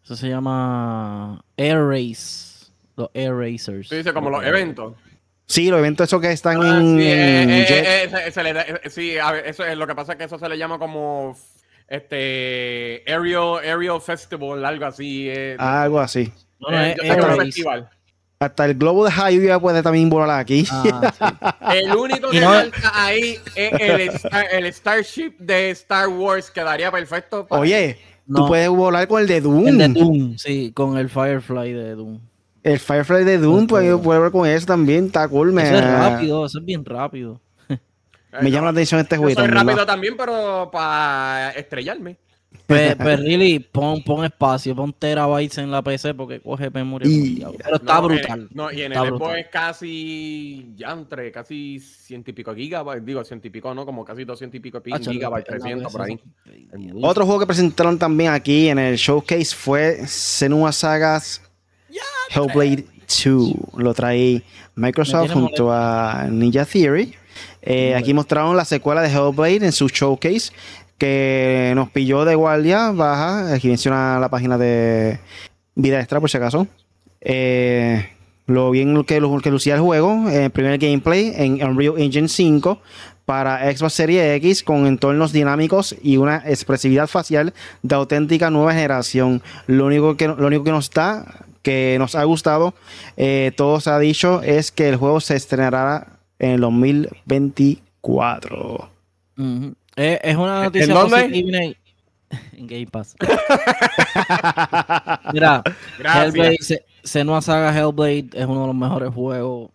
Eso se llama Air Race. Los Air Racers. Tú dices, como los eventos. Sí, los eventos esos que están Ah, en sí, eh, eh, jet. eh, eh, se- le da- eh, sí, a ver, eso es lo que pasa es que eso se le llama como este Aerial, Aerial Festival, algo así. eh, algo así. No, no, eh, es Race. festival. Hasta el globo de Highway puede también volar aquí. Ah, sí. <laughs> El único que no- falta ahí es el, Star- el Starship de Star Wars, quedaría perfecto. para- Oye, No. tú puedes volar con el de Doom. El de Doom, sí, con el Firefly de Doom. El Firefly de Doom, pues yo puedo volar con eso también. Está cool. Me, Eso es rápido, eso es bien rápido. Me llama la atención este juego. soy rápido también, pero para estrellarme. Pues, <laughs> pues really, pon, pon espacio, pon terabytes en la PC porque coge memoria. Y-. Pero está No, brutal. en- no, y en está el Xbox brutal. es casi, ya entre casi ciento y pico gigabytes, digo ciento y pico, no, como casi doscientos y pico pi- Hacho, gigabytes, 300 por ahí. Otro juego que presentaron también aquí en el showcase fue Senua Sagas Hellblade 2. Lo trae Microsoft junto a Ninja Theory. Eh, aquí mostraron la secuela de Hellblade en su showcase que nos pilló de guardia baja. Aquí menciona la página de Vida Extra por si acaso. Eh, lo bien que, que lucía el juego, el primer gameplay en Unreal Engine 5 para Xbox Series X con entornos dinámicos y una expresividad facial de auténtica nueva generación. Lo único que, lo único que nos está, que nos ha gustado, eh, todo se ha dicho, es que el juego se estrenará en el 2024. Ujú. Es, es una ¿En noticia dónde? positiva y- en Game Pass. <laughs> Mira, Gracias. Hellblade, Se- Senua Saga Hellblade es uno de los mejores juegos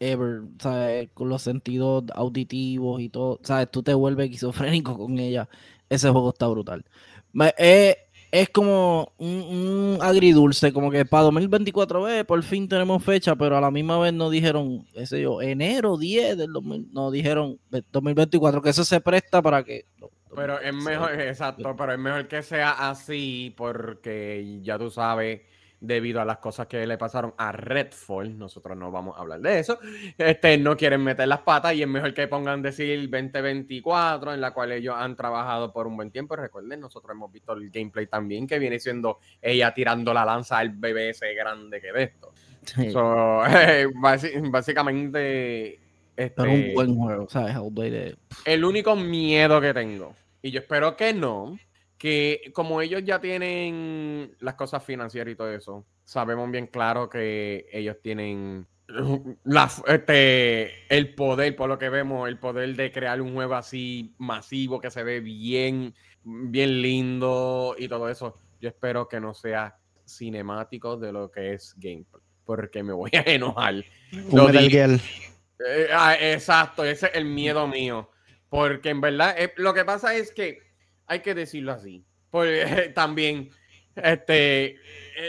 ever, ¿sabes? Con los sentidos auditivos y todo, ¿sabes? Tú te vuelves esquizofrénico con ella. ese juego está brutal. Me- eh, es como un, un agridulce, como que para 2024 ve, por fin tenemos fecha, pero a la misma vez no dijeron, ese yo, enero 10 del 2000, no dijeron ve- 2024, que eso se presta para que... Pero es mejor, exacto, pero es mejor que sea así porque ya tú sabes, debido a las cosas que le pasaron a Redfall, nosotros no vamos a hablar de eso, este, no quieren meter las patas y es mejor que pongan decir 2024, en la cual ellos han trabajado por un buen tiempo. Recuerden, nosotros hemos visto el gameplay también, que viene siendo ella tirando la lanza al bebé ese grande que ve esto. Sí, So, <laughs> eh, básicamente... pero Este, un buen juego, es- el único miedo que tengo, y yo espero que no, que como ellos ya tienen las cosas financieras y todo eso, sabemos bien claro que ellos tienen <laughs> la, este, el poder, por lo que vemos, el poder de crear un juego así masivo que se ve bien, bien lindo y todo eso. Yo espero que no sea cinemático de lo que es gameplay, porque me voy <laughs> a enojar. Lo eh, ah, exacto, ese es el miedo mío. Porque en verdad, eh, lo que pasa es que hay que decirlo así. Porque <laughs> también, este, eh,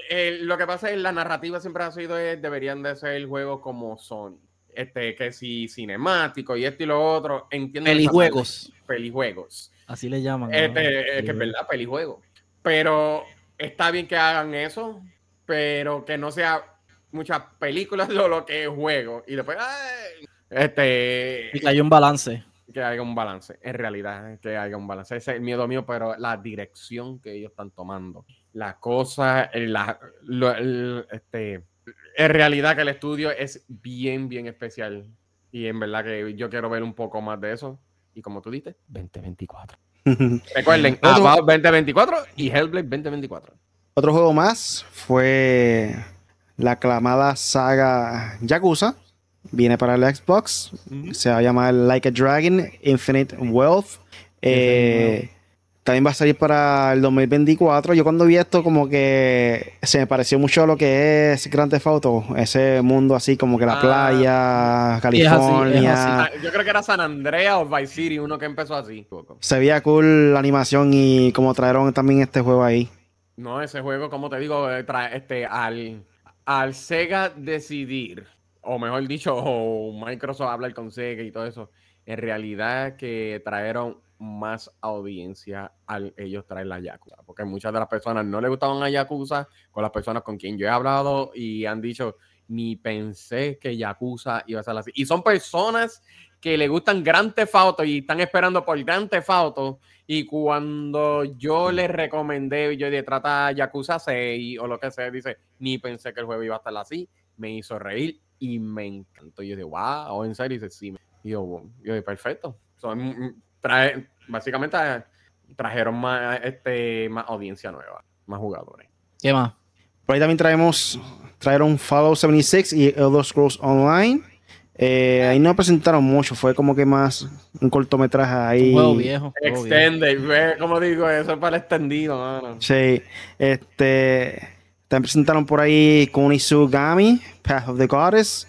eh, lo que pasa es la narrativa siempre ha sido, eh, deberían de ser juegos como Sony. Este, que si cinemático y esto y lo otro, entiendo. Pelijuegos, Pelijuegos. así le llaman. ¿no? Este, es que es verdad, pelijuego. Pero está bien que hagan eso, pero que no sea muchas películas <laughs> de lo que es juego. Y después, ay, este, Y que hay un balance. Que haya un balance. En realidad, que haya un balance. Ese es el miedo mío, pero la dirección que ellos están tomando. La cosa, el- la, lo- el- este, en realidad que el estudio es bien, bien especial. Y en verdad que yo quiero ver un poco más de eso. Y como tú dices, <laughs> 2024. Recuerden, Otro- About 2024 y Hellblade 2024. Otro juego más fue la aclamada saga Yakuza. Viene para el Xbox. Se va a llamar Like a Dragon Infinite Wealth. Eh, también va a salir para el 2024. Yo cuando vi esto como que se me pareció mucho a lo que es Grand Theft Auto. Ese mundo así como que la Ah. playa, es California. Yo creo que era San Andrea o Vice City, uno que empezó así. Se veía cool la animación y como trajeron también este juego ahí. No, ese juego, como te digo, eh, trae- este, al, al Sega decidir, o mejor dicho, Microsoft hablar con Sega y todo eso, en realidad que trajeron más audiencia al ellos traer la Yakuza, porque muchas de las personas no le gustaban a Yakuza, con las personas con quien yo he hablado y han dicho, ni pensé que Yakuza iba a ser así. Y son personas que le gustan Grand Theft y están esperando por Grand Theft Auto y cuando yo le recomendé, yo de trata Yakuza 6 o lo que sea, dice, ni pensé que el juego iba a estar así, me hizo reír y me encantó. Yo dije, wow, en serio, dice, sí. Y yo, yo dije, perfecto. Son, trae, básicamente eh, trajeron más, este, más audiencia nueva, más jugadores. ¿Qué más? Por ahí también traemos, trajeron Fallout 76 y Elder Scrolls Online. Eh, ahí no presentaron mucho, fue como que más un cortometraje ahí. Un juego viejo. juego viejo. Extended, ve, como digo, eso es para el extendido, mano. Sí, este, también presentaron por ahí Kunisugami, Path of the Goddess,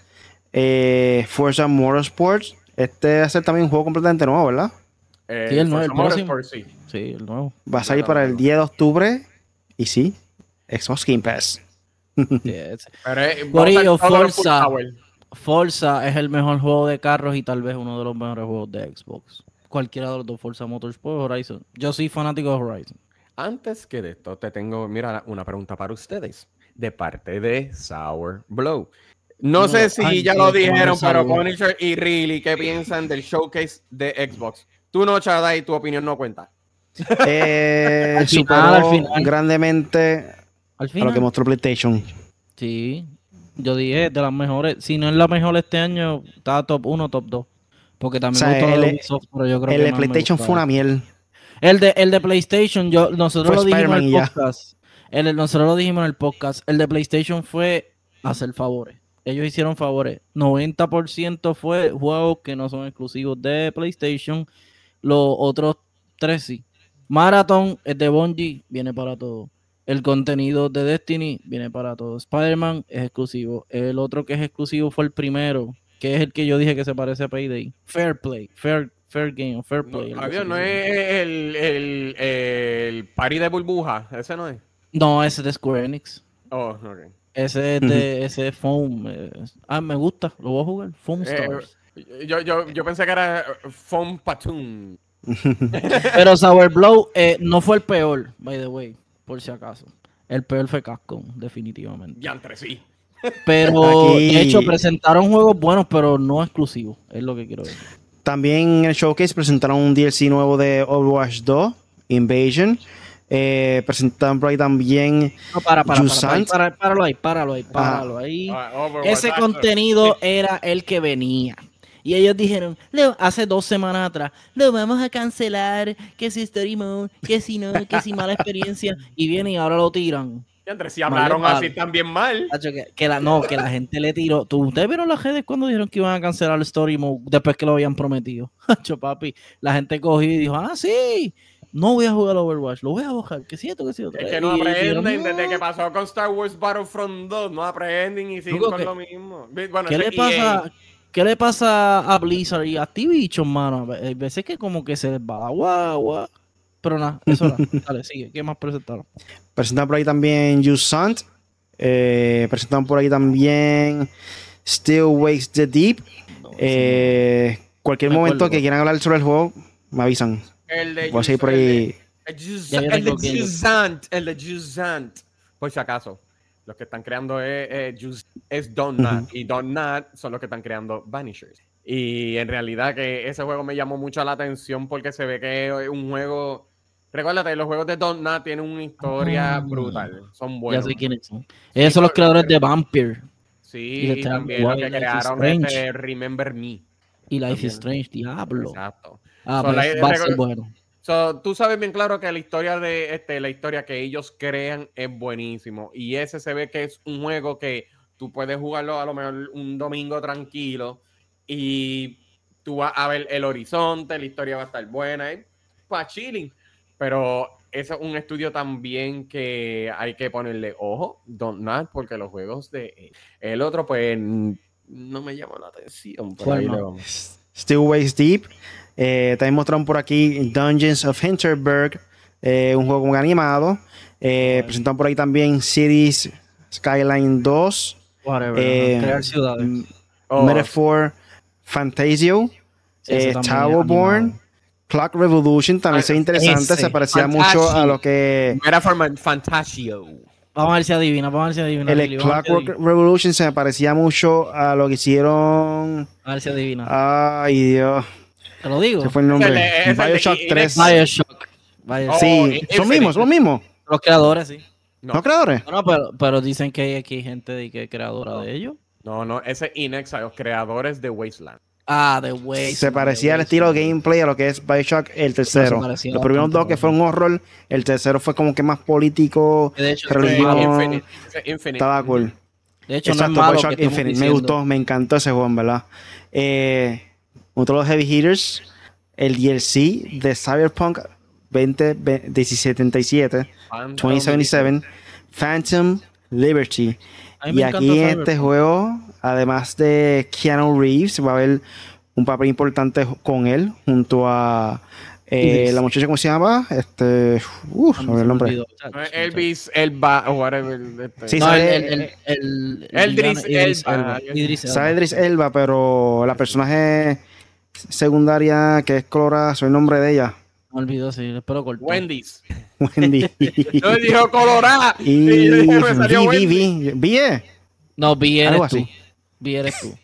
eh, Forza Motorsport. Este va a ser también un juego completamente nuevo, ¿verdad? Eh, Sí, el nuevo, el. Motorsport, sí. Sí, el nuevo. Va a salir para el 10 de octubre. Y sí, Xbox Game Pass. <laughs> Ese. Pero full Forza. Forza es el mejor juego de carros y tal vez uno de los mejores juegos de Xbox. Cualquiera de los dos, Forza Motorsport, Horizon. Yo soy fanático de Horizon. Antes que de esto, te tengo, mira, una pregunta para ustedes, de parte de Sour Blow. No, No, sé si ay, ya lo qué dijeron, pero. Punisher y Really, ¿qué piensan del showcase de Xbox? Tú no, Chada, y tu opinión no cuenta. Eh, <laughs> Al final, al final. grandemente Al a final. lo que mostró PlayStation. Sí. Yo dije de las mejores. Si no es la mejor este año, está top 1, top 2. Porque también O sea, me gustó el- yo creo El que de PlayStation fue una miel. El de, el de PlayStation, yo, nosotros Fue lo dijimos en el podcast. El, el- nosotros lo dijimos en el podcast. El de PlayStation fue hacer favores. Ellos hicieron favores. 90% fue juegos que no son exclusivos de PlayStation. Los otros tres sí. Marathon es de Bungie, viene para todo. El contenido de Destiny viene para todo. Spider-Man es exclusivo. El otro que es exclusivo fue el primero, que es el que yo dije que se parece a Payday. Fair Play. Fair, fair game, fair No, play. no se llama. es el, el, el party de burbuja, ese no es. No, ese es de Square Enix. Oh, ok. Ese es de ese es Foam. eh, ah, me gusta, lo voy a jugar. Foam Eh, Stars. yo, yo, yo pensé que era Foam Patoon. <laughs> Pero Sour Blow eh, no fue el peor, by the way, por si acaso. El peor fue Capcom, definitivamente. Ya entre sí. Pero Aquí- de hecho presentaron juegos buenos, pero no exclusivos. Es lo que quiero decir. También en el showcase presentaron un DLC nuevo de Overwatch 2, Invasion. Eh, presentaron por ahí también No, para, para, para, para, para, páralo ahí, páralo ahí, páralo ahí. Ah, Ese ah, contenido era el que venía. Y ellos dijeron, "Lo- hace dos semanas atrás, lo vamos a cancelar, que si Story Mode, que si no, que si mala <laughs> experiencia. Y vienen y ahora lo tiran. Entre sí hablaron Vale, así también mal. Que, que la, no, que la gente le tiró. ¿Tú, ¿Ustedes vieron las redes cuando dijeron que iban a cancelar el Story Mode después que lo habían prometido? <laughs> Tacho, papi, la gente cogió y dijo, ah, sí, no voy a jugar Overwatch, lo voy a bajar, que si esto, que si otro. Es que no aprenden desde que pasó con Star Wars Battlefront 2. No aprenden y siguen con que- lo mismo. Bueno, ¿Qué le EA. pasa? ¿Qué le pasa a Blizzard y a Activision, mano? Hay veces que como que se les va la guagua. Pero nada, <laughs> eso era. Dale, sigue. ¿Qué más presentaron? Presentaron por ahí también Jusant. Eh, presentaron por ahí también Still Wakes the Deep. Eh, cualquier Me momento que quieran hablar sobre el juego, me avisan. El de Voy a seguir por el de- ahí. El de Jusant, el de Jusant. Por si acaso, los que están creando es, eh, Jus- es Donut y Donut son los que están creando Vanishers. Y en realidad que ese juego me llamó mucho la atención porque se ve que es un juego... Recuérdate, los juegos de Donut tienen una historia Ah. brutal. Son Ya buenos. sé quiénes son. Ellos son los creadores de Vampire Sí, Y también los que crearon este Remember Me. y Life También. is Strange, Diablo. Exacto. Ah, So, pues la- va a ser bueno. So, tú sabes bien claro que la historia de este, la historia que ellos crean es buenísimo. Y ese se ve que es un juego que tú puedes jugarlo a lo mejor un domingo tranquilo y tú vas a ver el horizonte, la historia va a estar buena, ¿eh? para chilling. Pero es un estudio también que hay que ponerle ojo, Don't Not, porque los juegos de el otro, pues no me llamó la atención. Por ¿Cuál ahí no? le vamos. Still Wakes Deep. Eh, también mostraron por aquí Dungeons of Hinterberg, eh, un juego como animado. Eh, presentaron por ahí también Cities Skyline 2, Whatever. eh, ajá. Crear ciudades. M- Oh, Metaphor Fantasio, Sí, eh, también es Towerborn, animado. Clock Revolution, también Ah, se ve interesante, ese, se parecía Fantasio. mucho a lo que Man- Fantasio. Vamos a ver si adivina, vamos a ver si adivina. el Clockwork adivina. Revolution se me parecía mucho a lo que hicieron. A ver si adivina. Ay, Dios, Te lo digo. se fue el nombre. es el de- Bioshock y- 3. Bioshock. Bioshock. Oh, Sí, son mismos, son los mismos. Los creadores, sí. No. ¿Los creadores? No, pero, pero dicen que hay aquí gente de que es creadora de ellos. No, no, ese es Inex, a los creadores de Wasteland. Ah, The Way. Se parecía al estilo gameplay a lo que es Bioshock el tercero. Los primeros dos que fue un horror, el tercero fue como que más político, De hecho, religión. no. Infinite, Infinite. estaba cool. De hecho, no es Exacto, malo. Bioshock que estamos Infinite. Me gustó, me encantó ese juego, en verdad. Eh, otro de los heavy hitters, el DLC de Cyberpunk 2077, Phantom 2077, Phantom Liberty. Y aquí en este juego, además de Keanu Reeves, va a haber un papel importante con él, junto a eh, la muchacha, ¿cómo se llama? Este, uh, me olvidó el nombre. olvidó. Elvis, Elba, o whatever. este. Sí, No, el, sale- el, el, el, el Eldris villano Idris Elba. Idris Elba. Sabe Idris Elba, pero la personaje secundaria que es colorada, soy el nombre de ella, Me olvidó, sí, espero cortar. Wendy's. <laughs> Wendy. Yo <laughs> dijo Colorado. y Y <laughs> me salió Vi, Vi, Wendy. Vi, Vi. No, Vi eres Algo tú. así. Vi eres tú.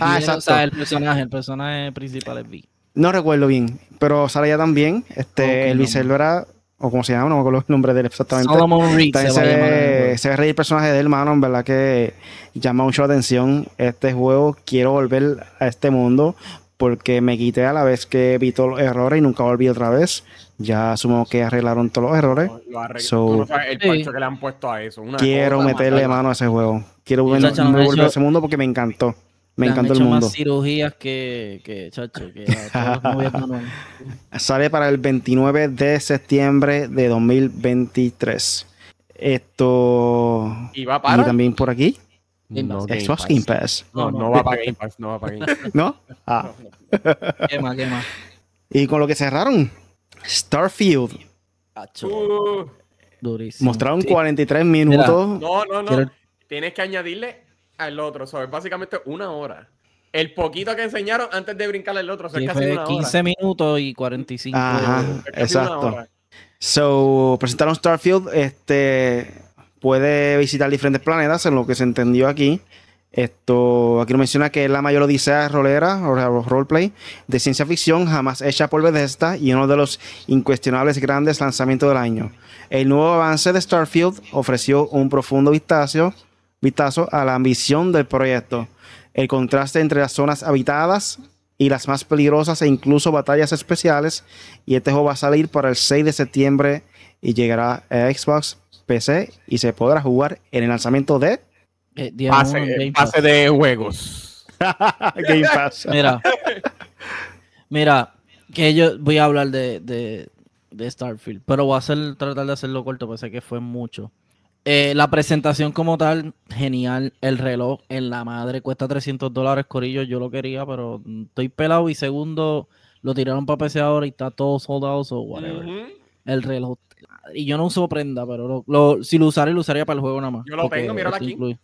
Ah, exacto. O sea, el personaje, el personaje principal es Vi. No recuerdo bien, pero sale ya también. Este. Elba era, o como se llama, no me acuerdo el nombre de él exactamente. Solomon Reed se se, el ve, juego. se ve reír el personaje de él, mano, en verdad que llama mucho la atención este juego. Quiero volver a este mundo porque me quité a la vez que vi todos los errores y nunca volví otra vez. Ya asumo que arreglaron todos los errores. Lo. So- no sabes el Sí. parcho que le han puesto a eso. Una Quiero cosa meterle mano a ese juego. Quiero volver, Chacho, no me volver ha a ese mundo porque me encantó. Me han encantó el mundo. más cirugías que, que chacho, que. <laughs> Sale para el 29 de septiembre de 2023. Esto. Y va Y para. también por aquí. Game No. Game Xbox Pass. Game Pass. No, No, no no. va para Game Pass, no va para Game Pass. <laughs> ¿No? Ah. ¿Qué más? ¿Qué más? Y con lo que cerraron, Starfield. Uh, durísimo. Mostraron Sí. 43 minutos. no, no, no. Quiero- Tienes que añadirle al otro. So, es básicamente una hora. El poquito que enseñaron antes de brincar al otro. o sea, Sí, es casi fue una 15 hora. minutos y 45. Ajá. Es casi una exacto. hora. So, presentaron Starfield. Este puede visitar diferentes planetas, en lo que se entendió aquí. Esto, aquí nos menciona que es la mayor odisea rolera o roleplay de ciencia ficción jamás hecha por Bethesda y uno de los incuestionables grandes lanzamientos del año. El nuevo avance de Starfield ofreció un profundo vistazo, vistazo a la ambición del proyecto, el contraste entre las zonas habitadas y las más peligrosas e incluso batallas especiales. Y este juego va a salir para el 6 de septiembre y llegará a Xbox, PC y se podrá jugar en el lanzamiento de Eh, uno en Pase, Game Pass. pase de juegos. <laughs> Game Pass. Mira, mira, que yo voy a hablar de, de, de Starfield, pero voy a hacer, tratar de hacerlo corto, porque sé que fue mucho. Eh, la presentación como tal, genial. El reloj en la madre cuesta 300 dólares, Corillo. Yo lo quería, pero estoy pelado. Y segundo, lo tiraron para PC ahora y está todo sold out o whatever. Ujú. El reloj. Y yo no uso prenda, pero lo, lo- si lo usara, lo usaría para el juego nada más. Yo lo tengo, míralo aquí. incluye.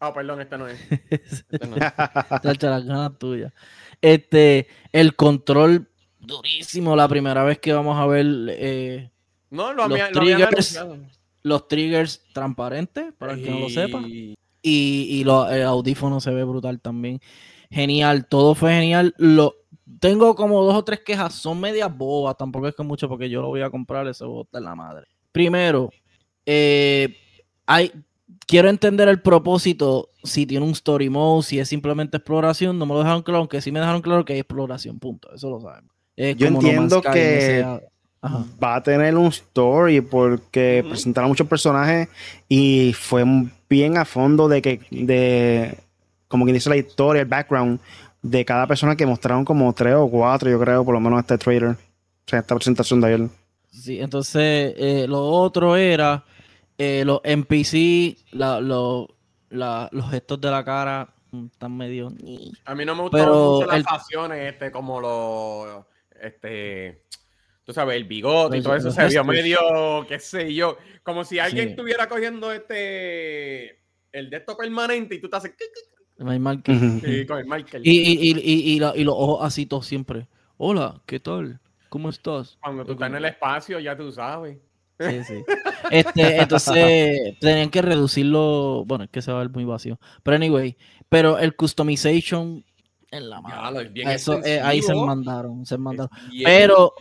Ah, perdón, este no es. <laughs> Este no es. Las ganas tuyas. Este, el control durísimo. La primera vez que vamos a ver eh, No, lo, Los había- triggers, los triggers transparentes, para el que no lo sepa. Y- Y, y lo- el audífono se ve brutal también. Genial, todo fue genial. Lo, tengo como dos o tres quejas, son medias bobas, tampoco es que mucho porque yo lo voy a comprar, ese bota en la madre. Primero, eh, hay, quiero entender el propósito, si tiene un story mode, si es simplemente exploración, no me lo dejaron claro, aunque sí me dejaron claro que hay exploración, punto, eso lo sabemos. Es Yo entiendo que- Ajá. Va a tener un story porque presentaron muchos personajes y fue bien a fondo de que, de, como quien dice la historia, el background de cada persona que mostraron como tres o cuatro, yo creo, por lo menos este trailer, o sea, esta presentación de ayer. Sí, entonces eh, lo otro era eh, los NPC, la- lo- la- los gestos de la cara mm, están medio. A mí no me gustaron mucho las el- facciones, este, como los, este, tú sabes, el bigote y todo eso se vio medio, qué sé yo, como si alguien Sí. estuviera cogiendo este, el de esto permanente y tú te haces Sí, con el marker. Y, y, y, y, y la- y los ojos así todos siempre. Hola, ¿qué tal? ¿Cómo estás? Cuando tú estás en el espacio, ya tú sabes. Sí, sí. Este, entonces <laughs> tenían que reducirlo. Bueno, es que se va a ver muy vacío. Pero anyway, pero el customization en la mano. Eso, eh, ahí se mandaron, se mandaron. Pero-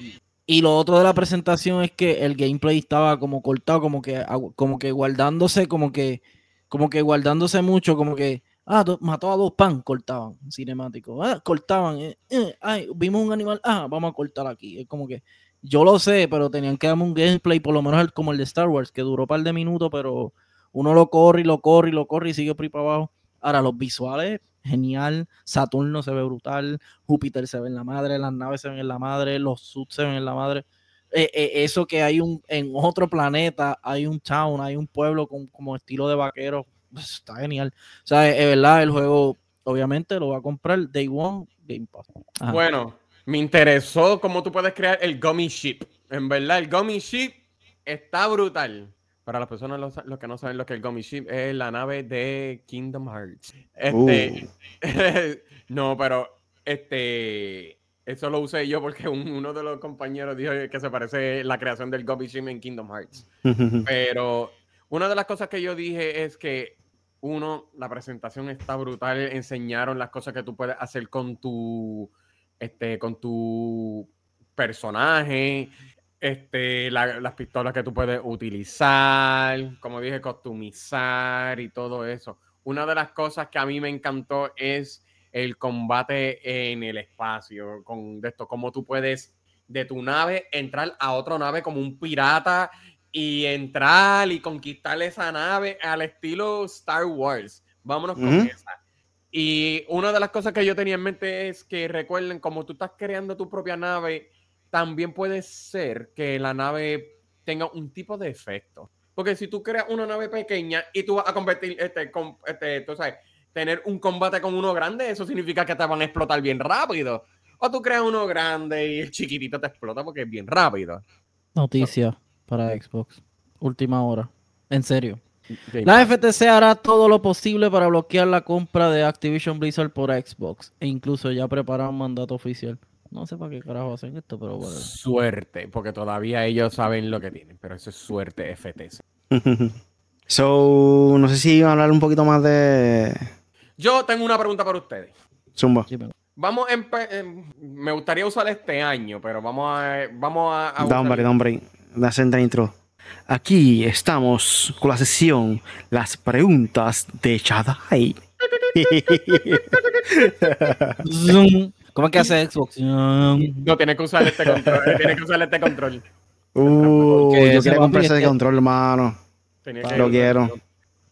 Y lo otro de la presentación es que el gameplay estaba como cortado, como que, como que guardándose, como que, como que guardándose mucho, como que, ah, mató a dos pan, cortaban, cinemático, ah, cortaban, eh, eh, ay, vimos un animal, ah, vamos a cortar aquí. Es como que, yo lo sé, pero tenían que darme un gameplay, por lo menos el- como el de Star Wars, que duró un par de minutos, pero uno lo corre y lo corre y lo corre y sigue por ahí para abajo. Ahora, los visuales, genial. Saturno se ve brutal. Júpiter se ve en la madre. Las naves se ven en la madre. Los suits se ven en la madre. Eh, eso que hay un en otro planeta, hay un town, hay un pueblo con, como estilo de vaquero. Pues, está genial. O sea, es, es verdad, el juego, obviamente, lo va a comprar Day One Game Pass. Ajá. Bueno, me interesó cómo tú puedes crear el Gummy Ship. En verdad, el Gummy Ship está brutal. Para las personas los, los que no saben lo que es el Gummy Ship es la nave de Kingdom Hearts. Este, <laughs> no, pero este, eso lo usé yo porque un- uno de los compañeros dijo que se parece la creación del Gummy Ship en Kingdom Hearts. <laughs> Pero una de las cosas que yo dije es que, uno, la presentación está brutal. Enseñaron las cosas que tú puedes hacer con tu, este, con tu personaje, este, la- las pistolas que tú puedes utilizar, como dije, customizar y todo eso. Una de las cosas que a mí me encantó es el combate en el espacio, con de esto, cómo tú puedes de tu nave entrar a otra nave como un pirata y entrar y conquistar esa nave al estilo Star Wars. Vámonos con Ujú. esa. Y una de las cosas que yo tenía en mente es que recuerden, como tú estás creando tu propia nave, también puede ser que la nave tenga un tipo de efecto. Porque si tú creas una nave pequeña y tú vas a convertir, este, con, este, tú sabes, tener un combate con uno grande, eso significa que te van a explotar bien rápido. O tú creas uno grande y el chiquitito te explota porque es bien rápido. Noticia para Xbox. Última hora. En serio. La FTC hará todo lo posible para bloquear la compra de Activision Blizzard por Xbox. E incluso ya prepara un mandato oficial. No sé para qué carajo hacen esto, pero bueno. Suerte, porque todavía ellos saben lo que tienen, pero eso es suerte FTC. <laughs> so, no sé si iban a hablar un poquito más de. Yo tengo una pregunta para ustedes. Zumba. Vamos a em, me gustaría usar este año, pero vamos a vamos a, a da hombre, da intro. Aquí estamos con la sesión Las preguntas de Chadai. <laughs> ¿Cómo es que hace Xbox? No, tiene que usar este control. tiene que usar este control. Uh, yo quería comprar ese control, hermano. Lo quiero.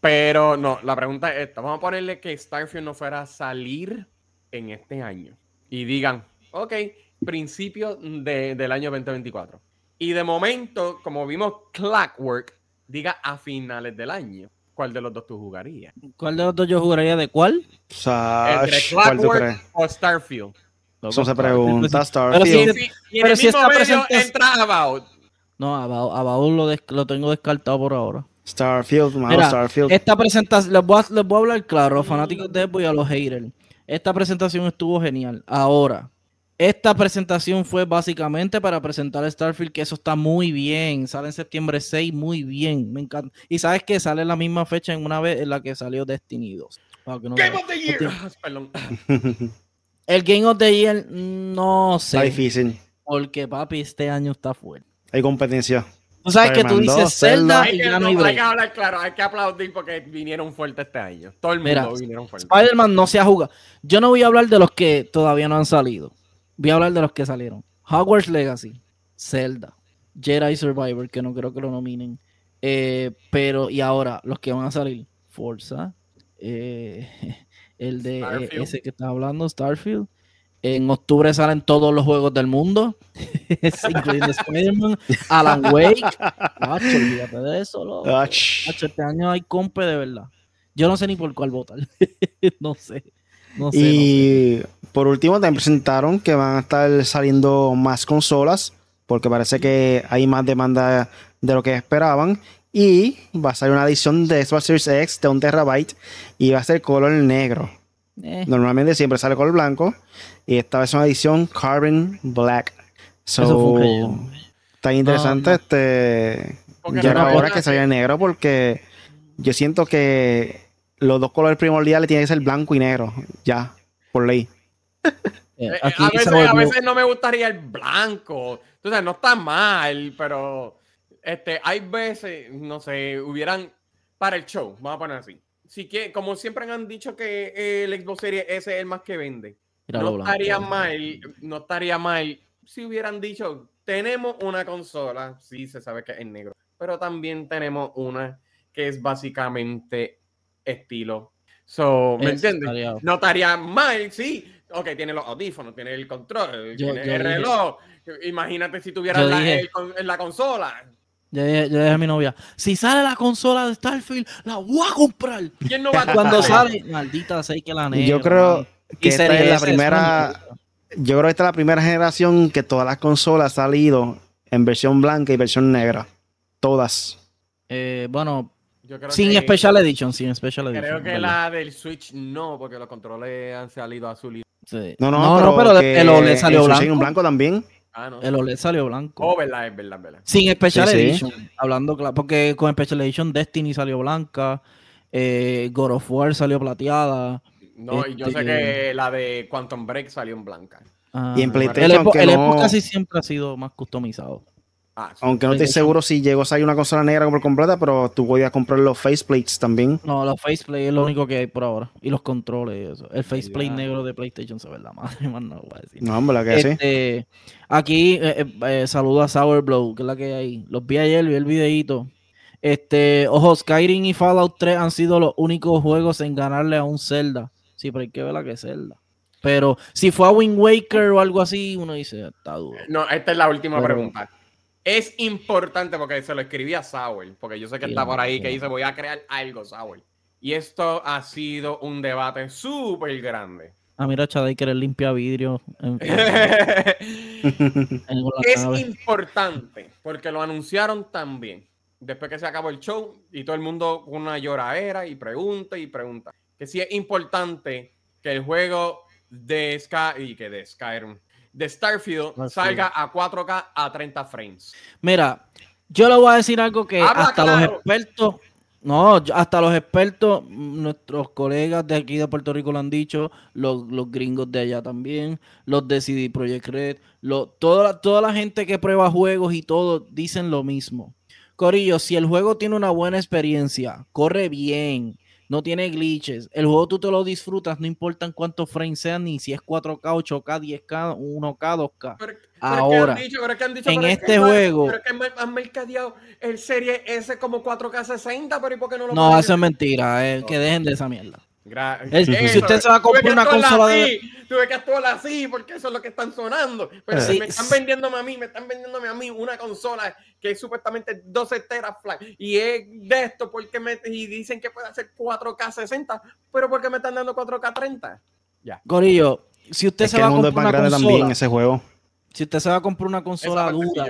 Pero no, la pregunta es esta. Vamos a ponerle que Starfield no fuera a salir en este año. Y digan, ok, principio del año 2024. Y de momento, como vimos Clockwork, diga a finales del año. ¿Cuál de los dos tú jugarías? ¿Cuál de los dos yo jugaría de cuál? ¿Entre Clockwork o Starfield? Eso se pregunta, Starfield. Pero si, y en el mismo medio entra About. No, About, lo, lo, tengo descartado por ahora. Starfield, malo Starfield. Esta presentación, les voy, a, les voy a hablar claro, los fanáticos de Xbox y a los haters. Esta presentación estuvo genial. Ahora, esta presentación fue básicamente para presentar Starfield, que eso está muy bien. Sale en septiembre 6, muy bien. Me encanta. Y sabes que sale la misma fecha en una vez en la que salió Destiny 2. Game of the Year. <laughs> Perdón. <laughs> El Game of the Year, no sé. Está difícil. Porque, papi, este año está fuerte. Hay competencia. Tú sabes que tú dices Zelda, y ya no hay Hay que hablar claro, hay que aplaudir porque vinieron fuerte este año. Todo el mundo vinieron fuerte. Spider-Man no se ha jugado. Yo no voy a hablar de los que todavía no han salido. Voy a hablar de los que salieron. Hogwarts Legacy, Zelda, Jedi Survivor, que no creo que lo nominen. Eh, pero, y ahora, los que van a salir, Forza, eh, <laughs> el de eh, ese que está hablando, Starfield. En octubre salen todos los juegos del mundo, <laughs> incluyendo Spider-Man, <laughs> Alan Wake. olvídate de eso, loco. este año hay compe de verdad. Yo no sé ni por cuál votar. no sé. No sé. Y por último, también presentaron que van a estar saliendo más consolas, porque parece que hay más demanda de lo que esperaban. Y va a salir una edición de Xbox Series X de un terabyte y va a ser color negro. Eh. Normalmente siempre sale color blanco. Y esta vez es una edición Carbon Black. So, está interesante este. Ya ahora que salga negro porque yo siento que los dos colores primordiales tienen que ser blanco y negro. Ya, por ley. Eh, eh, a, veces, a, veces, no me gustaría el blanco. Entonces, no está mal, pero este, hay veces, no sé, hubieran para el show, vamos a poner así si que, como siempre han dicho que el Xbox Series S es el más que vende, no estaría mal, no estaría mal si hubieran dicho, tenemos una consola, sí se sabe que es negro, pero también tenemos una que es básicamente estilo. So, ¿me entiendes? No estaría mal, sí. Ok, tiene los audífonos, tiene el control, tiene el reloj. Imagínate si tuviera la, la consola. Yo dije, a mi novia, si sale la consola de Starfield, la voy a comprar. ¿Quién no va a <laughs> Cuando sale, maldita sé que la negra. Yo creo que esta es la primera, yo creo que esta es la primera generación que todas las consolas han salido en versión blanca y versión negra. Todas. Eh, bueno, sin Special Edition, sin Special Edition. Creo que la del Switch no, porque los controles han salido azul y... Sí. No, no, no, pero, el OLED salió blanco. blanco también. Ah, el OLED salió blanco. Oh, verdad, es verdad, verdad. Sin Special Edition. Hablando claro, porque con Special Edition Destiny salió blanca, eh, God of War salió plateada. No, y yo sé este, que la de Quantum Break salió en blanca. Ah, y en PlayStation. El, el casi siempre ha sido más customizado. Ah, Aunque no estoy seguro si llegó a salir una consola negra por completa, pero tú podías comprar los faceplates también. No, los faceplates es lo único que hay por ahora. Y los controles y eso. El faceplate negro de PlayStation se ve la madre, <laughs> más no voy a decir. No, hombre, la que este, Aquí eh, eh, eh, saludo a Sour que es la que hay. Los vi ayer, vi el videito. Este, ojo, Skyrim y Fallout 3 han sido los únicos juegos en ganarle a un Zelda. Sí, pero hay que ver la que es Zelda. Pero si fue a Wind Waker o algo así, uno dice, está duro. No, esta es la última pregunta es importante porque se lo escribí a Sauer, porque yo sé que está por ahí que dice voy a crear algo, Sauer. Y esto ha sido un debate súper grande. Ah, mira, Chaday que eres limpia vidrio. en- <laughs> es importante porque lo anunciaron también. Después que se acabó el show y todo el mundo con una lloradera y pregunta y pregunta. Que sí es importante que el juego de Sky y que de Skyrim, de Starfield, Starfield. salga a 4K a 30 frames. Mira, yo le voy a decir algo que Habla hasta claro. los expertos, no, hasta los expertos, nuestros colegas de aquí de Puerto Rico lo han dicho, los, los gringos de allá también, los de CD Projekt Red, lo- toda, la- toda la gente que prueba juegos y todo dicen lo mismo. Corillo, si el juego tiene una buena experiencia, corre bien, no tiene glitches, el juego tú te lo disfrutas, no importa en cuántos frames sean, ni si es 4K, 8K, 10K, 1K, 2K. Pero, pero es que Ahora, dicho- pero es que han dicho, en es este que juego- Pero es que han mercadeado el serie S como 4K 60, pero ¿y por qué no lo No, eso es mentira, eh, que dejen de esa mierda. Gra- Es- si usted se va a comprar una consola de- así, Tuve que actuarla así porque eso es lo que están sonando. Pero Sí, me están sí. vendiéndome a mí, me están vendiéndome a mí una consola que es supuestamente 12 teraflops y es de esto porque me y dicen que puede hacer 4K 60, pero porque me están dando 4K 30. Corillo, si usted Es se va a comprar una consola, también ese juego. si usted se va a comprar una consola dura,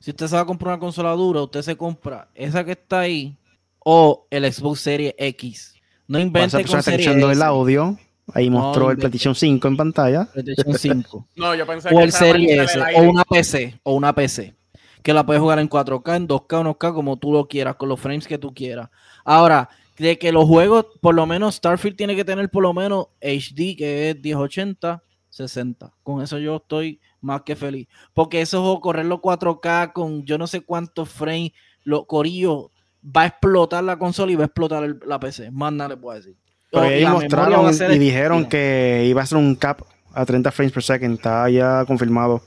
si usted se va a comprar una consola dura, usted se compra esa que está ahí o el Xbox Series X. No Para invente esa con escuchando el audio. Ahí No, mostró el. PlayStation 5 en pantalla. PlayStation 5. <laughs> No, yo pensé o que el Series S, o una PC, o una PC, que la puedes jugar en 4K, en 2K, 1K, como tú lo quieras, con los frames que tú quieras. Ahora, de que los juegos, por lo menos Starfield tiene que tener por lo menos HD, que es 1080, 60. Con eso yo estoy más que feliz. Porque esos juegos, correrlo 4K con yo no sé cuántos frames, lo corillo, va a explotar la consola y va a explotar el- la PC. Más nada les puedo decir. Pero memoria mostraron y dijeron que iba a ser un cap a 30 frames per second. Está ya confirmado.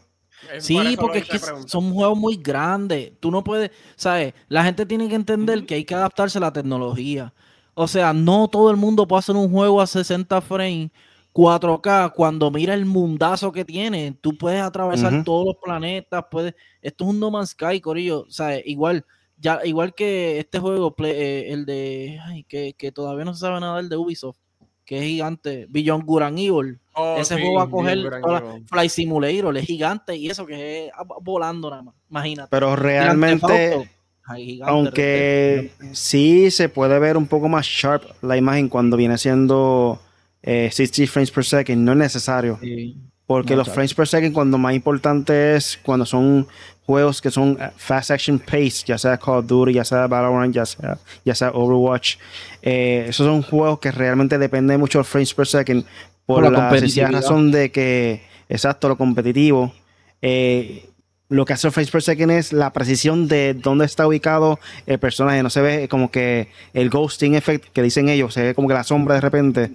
Por Sí, porque es que son juegos muy grandes. Tú no puedes, ¿sabes? La gente tiene que entender que hay que adaptarse a la tecnología. O sea, no todo el mundo puede hacer un juego a 60 frames, 4K, cuando mira el mundazo que tiene. Tú puedes atravesar todos los planetas, puedes... Esto es un No Man's Sky, Corillo. ¿Sabes? Igual, ya, igual que este juego, Play- eh, el de... Ay, que, que todavía no se sabe nada, el de Ubisoft, que es gigante, Beyond and Evil. Oh, Ese sí, juego va a coger la-. Fly Simulator, es gigante y eso que es ah, volando nada más. Imagínate. Pero realmente, Auto, ay, gigante, aunque sí se puede ver un poco más sharp la imagen cuando viene siendo eh, 60 frames per second, no es necesario. Sí. Porque los frames per second, cuando más importante es cuando son juegos que son eh, fast action pace, ya sea Call of Duty, ya sea Valorant, ya sea, ya sea Overwatch. eh, esos son juegos que realmente dependen mucho de frames per second por, Por la la sencilla razón de que, exacto, lo competitivo. eh, lo que hace el frames per second es la precisión de dónde está ubicado el personaje. No se ve como que el ghosting effect que dicen ellos, se ve como que la sombra de repente.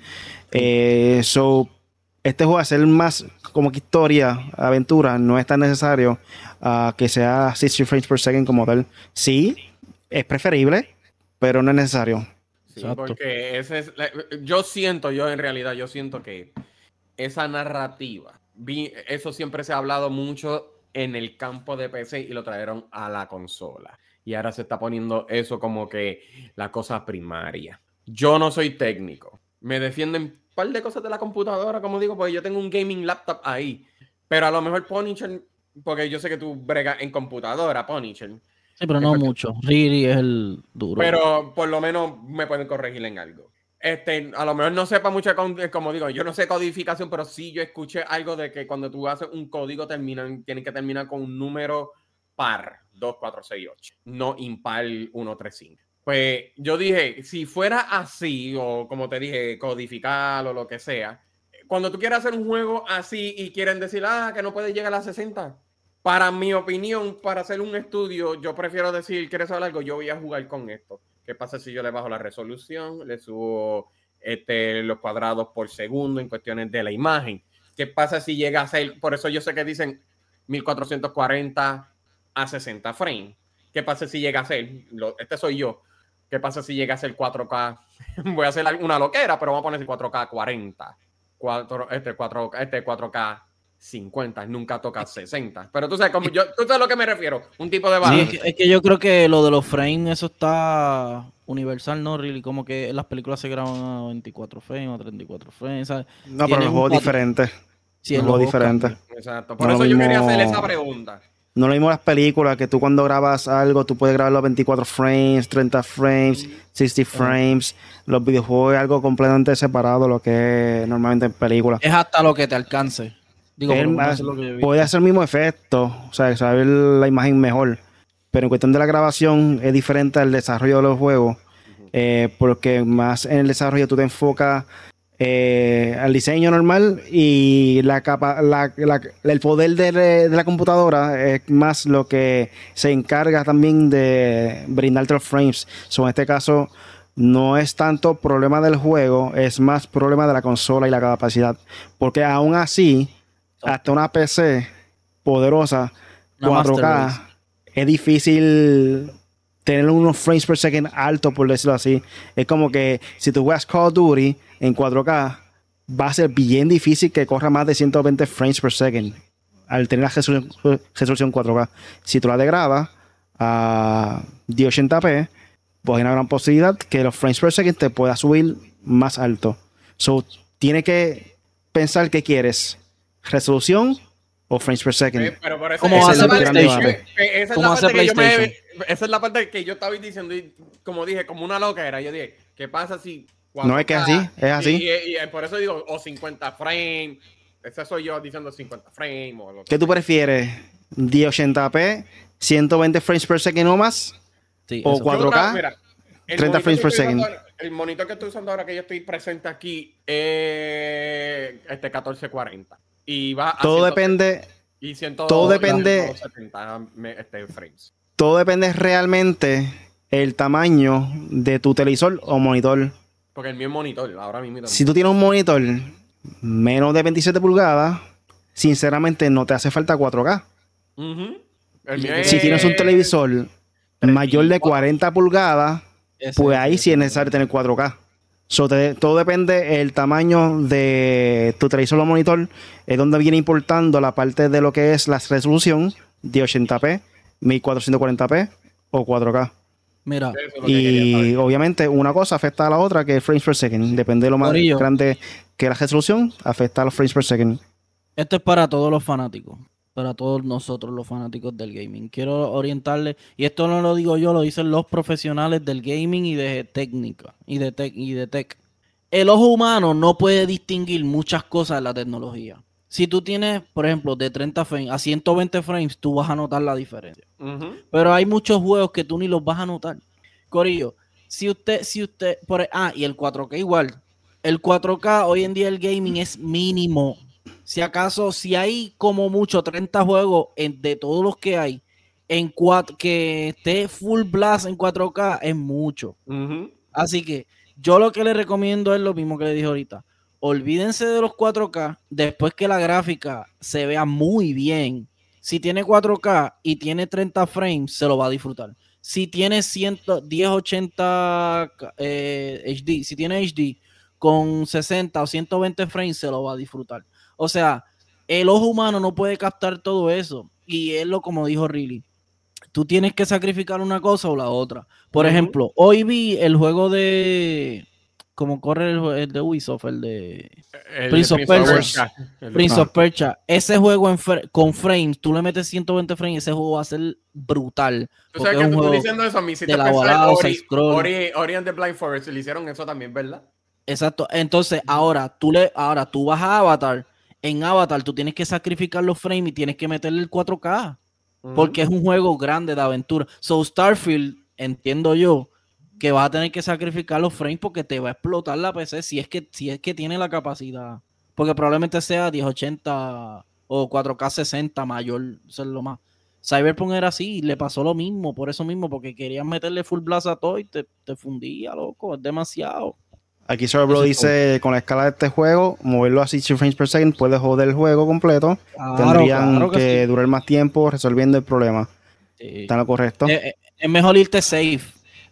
Eh, so, este juego, hacer más como que historia, aventura, no es tan necesario ah, que sea 60 frames per second como tal. Sí, es preferible, pero no es necesario. Sí, porque ese es la- yo siento, yo en realidad, yo siento que esa narrativa, vi- eso siempre se ha hablado mucho en el campo de PC y lo trajeron a la consola. Y ahora se está poniendo eso como que la cosa primaria. Yo no soy técnico. Me defienden par de cosas de la computadora, como digo, porque yo tengo un gaming laptop ahí. Pero a lo mejor Punisher, porque yo sé que tú bregas en computadora, Punisher. Sí, pero no Porque- mucho. Riri es el duro. Pero por lo menos me pueden corregir en algo. Este, a lo mejor no sepa mucho, con- como digo, yo no sé codificación, pero sí yo escuché algo de que cuando tú haces un código terminan, tienen que terminar con un número par, 2, 4, 6, 8, no impar 1, 3, 5. Pues yo dije, si fuera así, o como te dije, codificar o lo que sea, cuando tú quieres hacer un juego así y quieren decir, ah, que no puedes llegar a las 60, para mi opinión, para hacer un estudio, yo prefiero decir, ¿quieres saber algo? Yo voy a jugar con esto. ¿Qué pasa si yo le bajo la resolución, le subo este, los cuadrados por segundo en cuestiones de la imagen? ¿Qué pasa si llega a ser, por eso yo sé que dicen 1440 a 60 frames? ¿Qué pasa si llega a ser, lo- este soy yo, qué pasa si llega a ser 4K? <laughs> Voy a hacer una loquera, pero vamos a poner 4K 40, 4, este, 4, este 4K 50, nunca toca 60. Pero tú sabes, como yo, tú sabes a lo que me refiero, un tipo de Sí, balance. es, que, es que yo creo que lo de los frames, eso está Universal no really, como que las películas se graban a 24 frames, a 34 frames, ¿sabes? No, pero los un juegos diferentes. Sí, los juegos diferentes. Exacto. Por No eso yo quería hacer esa pregunta. No lo mismo las películas, que tú cuando grabas algo, tú puedes grabarlo a 24 frames, 30 frames, 60 frames. Los videojuegos es algo completamente separado de lo que es normalmente en películas. Es hasta lo que te alcance. Digo, eso es lo que puede hacer el mismo efecto, o sea, saber la imagen mejor. Pero en cuestión de la grabación es diferente al desarrollo de los juegos, eh, porque más en el desarrollo tú te enfocas eh, al diseño normal y la capa, la- la- el poder de, de la computadora es más lo que se encarga también de brindarte los frames. So, en este caso no es tanto problema del juego, es más problema de la consola y la capacidad. Porque aún así, hasta una PC poderosa, Una 4K, Master Race. es difícil tener unos frames per second altos, por decirlo así. Es como que si tú juegas Call of Duty en 4K, va a ser bien difícil que corra más de 120 frames per second al tener la resolución, resolución 4K. Si tú la degrabas a 1080p, pues hay una gran posibilidad que los frames per second te pueda subir más alto. So, tiene que pensar qué quieres, resolución o frames per second. Pero por eso ¿Cómo esa hace es la parte- PlayStation? eh, esa es ¿Cómo la parte que yo me- PlayStation? Esa es la parte que yo estaba diciendo y como dije, como una loca era. Yo dije, ¿qué pasa si No, es que así, es así. Y, y- y por eso digo, o 50 frames. Eso soy yo diciendo 50 frames o lo que ¿Qué tú prefieres? ¿1080p, 120 frames per second o más? Sí, o eso. cuatro- Yo 4K, tra- mira, el 30 monitor frames per second. usando El monitor que estoy usando ahora que yo estoy presente aquí es este 1440. Y va a Todo 100 depende, y 100 todo depende- 170 me- este, frames. Todo depende realmente el tamaño de tu televisor o monitor. Porque el mío es monitor, ahora mismo. Si tú tienes un monitor menos de 27 pulgadas, sinceramente no te hace falta 4K. Ujú. El mío Si es- tienes un televisor mayor de 40 pulgadas, Ese- pues ahí ese- sí es necesario tener 4K. So, te- todo depende el tamaño de tu televisor o monitor, es donde viene importando la parte de lo que es la resolución de 80p, 1440p o 4K. Mira, Y obviamente una cosa afecta a la otra, que es frames per second. Depende de lo más Corillo. grande que la resolución, afecta a los frames per second. Esto es para todos los fanáticos, para todos nosotros los fanáticos del gaming. Quiero orientarle, y esto no lo digo yo, lo dicen los profesionales del gaming y de técnica y de tech y de tech. El ojo humano no puede distinguir muchas cosas de la tecnología. Si tú tienes, por ejemplo, de 30 frames a 120 frames, tú vas a notar la diferencia. Pero hay muchos juegos que tú ni los vas a notar. Corillo, si usted, si usted, por, e, ah, y el 4K igual. El 4K hoy en día el gaming es mínimo. Si acaso, si hay como mucho 30 juegos en- de todos los que hay, en cuat- que esté full blast en 4K es mucho. Así que yo lo que le recomiendo es lo mismo que le dije ahorita. Olvídense de los 4K después que la gráfica se vea muy bien. Si tiene 4K y tiene 30 frames, se lo va a disfrutar. Si tiene 100, 1080 eh, HD, si tiene HD con 60 o 120 frames, se lo va a disfrutar. O sea, el ojo humano no puede captar todo eso. Y es lo como dijo Riley. Tú tienes que sacrificar una cosa o la otra. Por ejemplo, hoy vi el juego de. Como corre el, el de Ubisoft, el de El Prince of Persia. El de- Prince of Persia. Ese juego en fr- con frames, tú le metes 120 frames, ese juego va a ser brutal. Tú sabes es que un tú juego diciendo eso, de la pensar volada, Ori. Ori, Ori and the Blind Forest, le hicieron eso también, ¿verdad? Exacto. Entonces, ahora tú le, ahora tú vas a Avatar. En Avatar tú tienes que sacrificar los frames y tienes que meterle el 4K. Porque es un juego grande de aventura. So Starfield, entiendo yo, que vas a tener que sacrificar los frames porque te va a explotar la PC si es que, si es que tiene la capacidad. Porque probablemente sea 1080 o 4K 60 mayor. Eso es lo más. Cyberpunk era así, y le pasó lo mismo, por eso mismo, porque querían meterle full blast a todo y te, te fundía, loco, es demasiado. Aquí Bro Eso es dice, con la escala de este juego, moverlo a 60 frames per second puede joder el juego completo. Claro, Tendrían claro que, que sí. durar más tiempo resolviendo el problema. Sí. ¿Está lo correcto? Eh, eh, es mejor irte safe.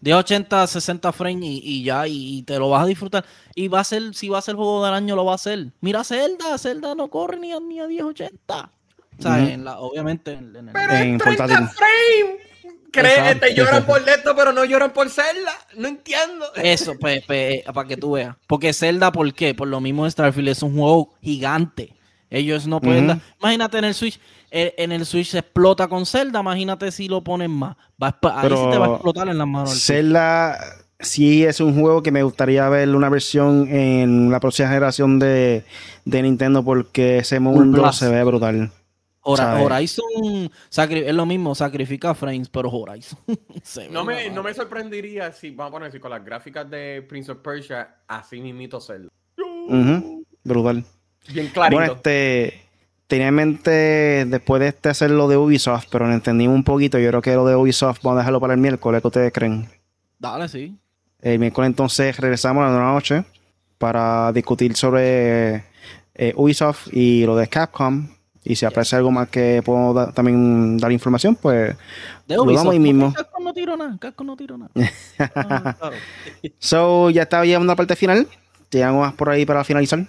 De 80 a 60 frames y, y ya, y, y te lo vas a disfrutar. Y va a ser, si va a ser juego del año, lo va a hacer. Mira Zelda, Zelda no corre ni a, ni a 1080. O sea, Ujú. en la, obviamente en, en el- Pero En en 30 portátil. frames. creen, Exacto. te lloran por esto, pero no lloran por Zelda. No entiendo. Eso, <laughs> pues, pues, para que tú veas. Porque Zelda, ¿por qué? Por lo mismo Starfield es un juego gigante. Ellos no pueden dar- Imagínate en el Switch, eh, en el Switch se explota con Zelda, imagínate si lo ponen más. Va a ahí Pero sí te va a explotar en las manos. Zelda sí es un juego que me gustaría ver una versión en la próxima generación de, de Nintendo porque ese mundo se ve brutal. Hora- ¿sabes? Horizon es lo mismo, sacrifica frames, pero Horizon. <laughs> se No me, no me sorprendería si, vamos a poner así, con las gráficas de Prince of Persia, así mismito Zelda. Brutal. Bien clarito. Bueno, este tenía en mente después de este hacer lo de Ubisoft, pero no entendí un poquito. Yo creo que lo de Ubisoft vamos a dejarlo para el miércoles. ¿Qué ustedes creen? Dale, sí. El miércoles entonces regresamos a la noche para discutir sobre eh, Ubisoft y lo de Capcom. Y si aparece algo más que puedo da- también dar información, pues De Lo damos ahí mismo. Casco no tiro nada, Casco no tiro nada. <laughs> Ah, claro. So, ya estaba llegando a la parte final. ¿Tiene algo más por ahí para finalizar?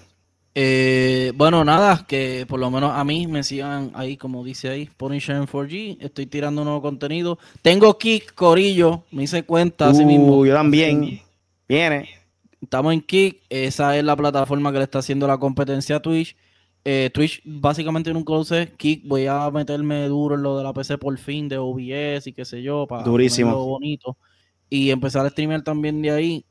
Eh, bueno, nada, que por lo menos a mí me sigan ahí, como dice ahí, Punisher en 4G. Estoy tirando nuevo contenido. Tengo Kick, Corillo, me hice cuenta así Uh, mismo. yo también. Viene. Estamos en Kick, esa es la plataforma que le está haciendo la competencia a Twitch. Eh, Twitch básicamente nunca lo usé. Kick, voy a meterme duro en lo de la PC por fin, de OBS y qué sé yo, para Durísimo. bonito. Y empezar a streamear también de ahí.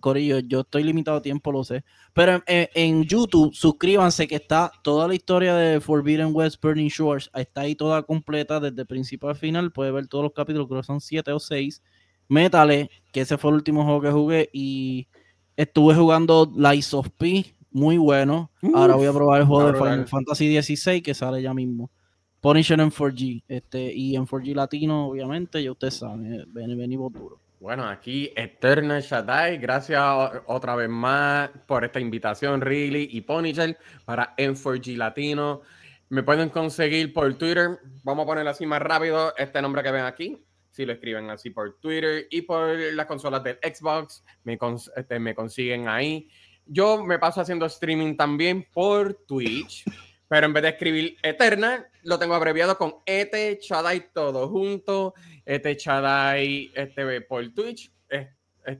Corillo, yo estoy limitado a tiempo, lo sé. Pero en, YouTube, suscríbanse que está toda la historia de Forbidden West Burning Shores. Está ahí toda completa desde principio al final. Puedes ver todos los capítulos, creo que son siete o seis. Métale, que ese fue el último juego que jugué. Y estuve jugando Lies of P, muy bueno. Ahora voy a probar el juego de Final. Fantasy XVI que sale ya mismo. Punisher en 4G. Este, y en 4G latino, obviamente, ya ustedes saben, eh, ven- venimos duro. Bueno, aquí Eternal Shaddai, gracias otra vez más por esta invitación, Really y Punisher para M4G Latino. Me pueden conseguir por Twitter, vamos a ponerlo así más rápido, este nombre que ven aquí, si lo escriben así por Twitter y por las consolas del Xbox, me, cons- este, me consiguen ahí. Yo me paso haciendo streaming también por Twitch, pero en vez de escribir Eternal, lo tengo abreviado con ET Shaddai todo junto. Este Chadai este, por Twitch.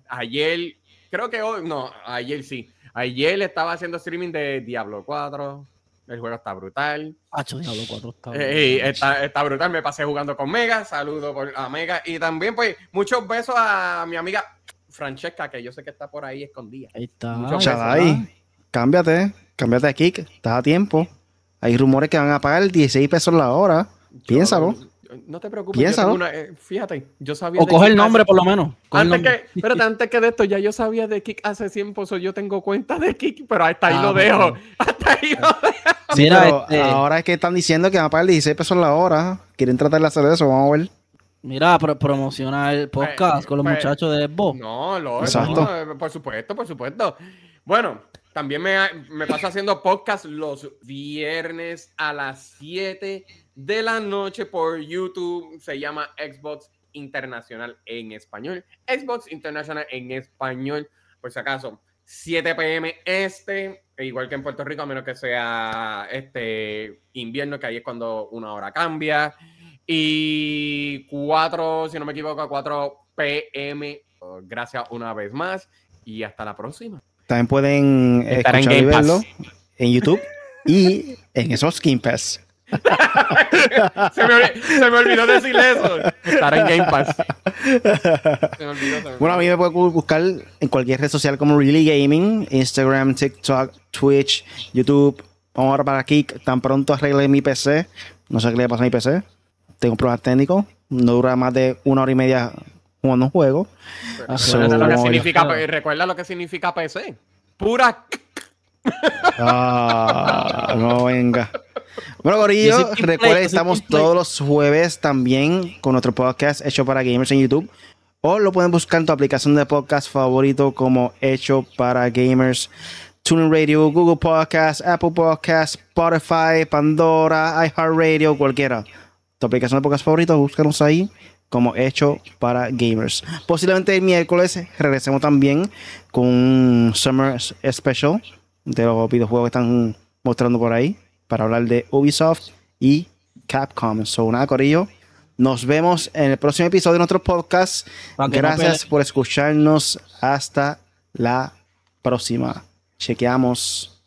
Ayer, creo que hoy, no, ayer sí. Ayer estaba haciendo streaming de Diablo 4. El juego está brutal. Hacho, Diablo 4 está Eh, bueno. está, está brutal. Me pasé jugando con Mega. Saludo por, a Mega. Y también, pues, muchos besos a mi amiga Francesca, que yo sé que está por ahí escondida. Ahí está. mucho ahí Chadai, está. cámbiate. Cámbiate de kick. Estás a tiempo. Hay rumores que van a pagar 16 pesos la hora. Yo- Piénsalo. no te preocupes. yo Piénsalo. tengo una- eh, fíjate, yo sabía. O de coge el nombre hace- por lo menos. Antes que, espérate, antes que de esto, ya yo sabía de Kick hace tiempo, so yo tengo cuenta de Kick, pero hasta ahí Ah, lo pues, dejo. <laughs> Hasta ahí lo dejo. Sí, Mira, pero este- ahora es que están diciendo que van a pagar 16 pesos la hora. Quieren tratar de hacer eso. Vamos a ver. Mira, pro- promociona el podcast Eh, con los pues, muchachos de Xbox. No, lo Exacto. no, por supuesto, por supuesto. Bueno, también me, me paso haciendo podcast los viernes a las 7 de la noche por YouTube. Se llama Xbox Internacional en español. Xbox Internacional en español, por si acaso. 7 pm este, igual que en Puerto Rico, a menos que sea este invierno, que ahí es cuando una hora cambia. Y 4, si no me equivoco, 4 pm. Gracias una vez más y hasta la próxima. También pueden eh, Estará en escuchar y Game Pass. verlo en YouTube y en esos Skin Pass. <laughs> Se me, olvi- se me olvidó decir eso. Estará en Game Pass. <laughs> Se me olvidó. me Bueno, a mí me pueden bu- buscar en cualquier red social como Really Gaming, Instagram, TikTok, Twitch, YouTube. Vamos ahora para aquí. Tan pronto arregle mi PC. No sé qué le pasa a mi PC. Tengo problemas técnicos. No dura más de una hora y media jugando un juego. Ah, So, Recuerda lo que significa, recuerda lo que significa PC. Pura. Ah, no venga. Bueno, Play, recuerden, estamos todos los jueves también con nuestro podcast hecho para gamers en YouTube. O lo pueden buscar en tu aplicación de podcast favorito como hecho para gamers. TuneIn Radio, Google Podcast, Apple Podcast, Spotify, Pandora, iHeartRadio, cualquiera. Tu aplicación de podcast favorito, búscanos ahí como hecho para gamers. Posiblemente el miércoles regresemos también con un Summer Special de los videojuegos que están mostrando por ahí para hablar de Ubisoft y Capcom. So, nada, Corillo, Nos vemos en el próximo episodio de nuestro podcast. No Gracias por escucharnos. Hasta la próxima. Chequeamos.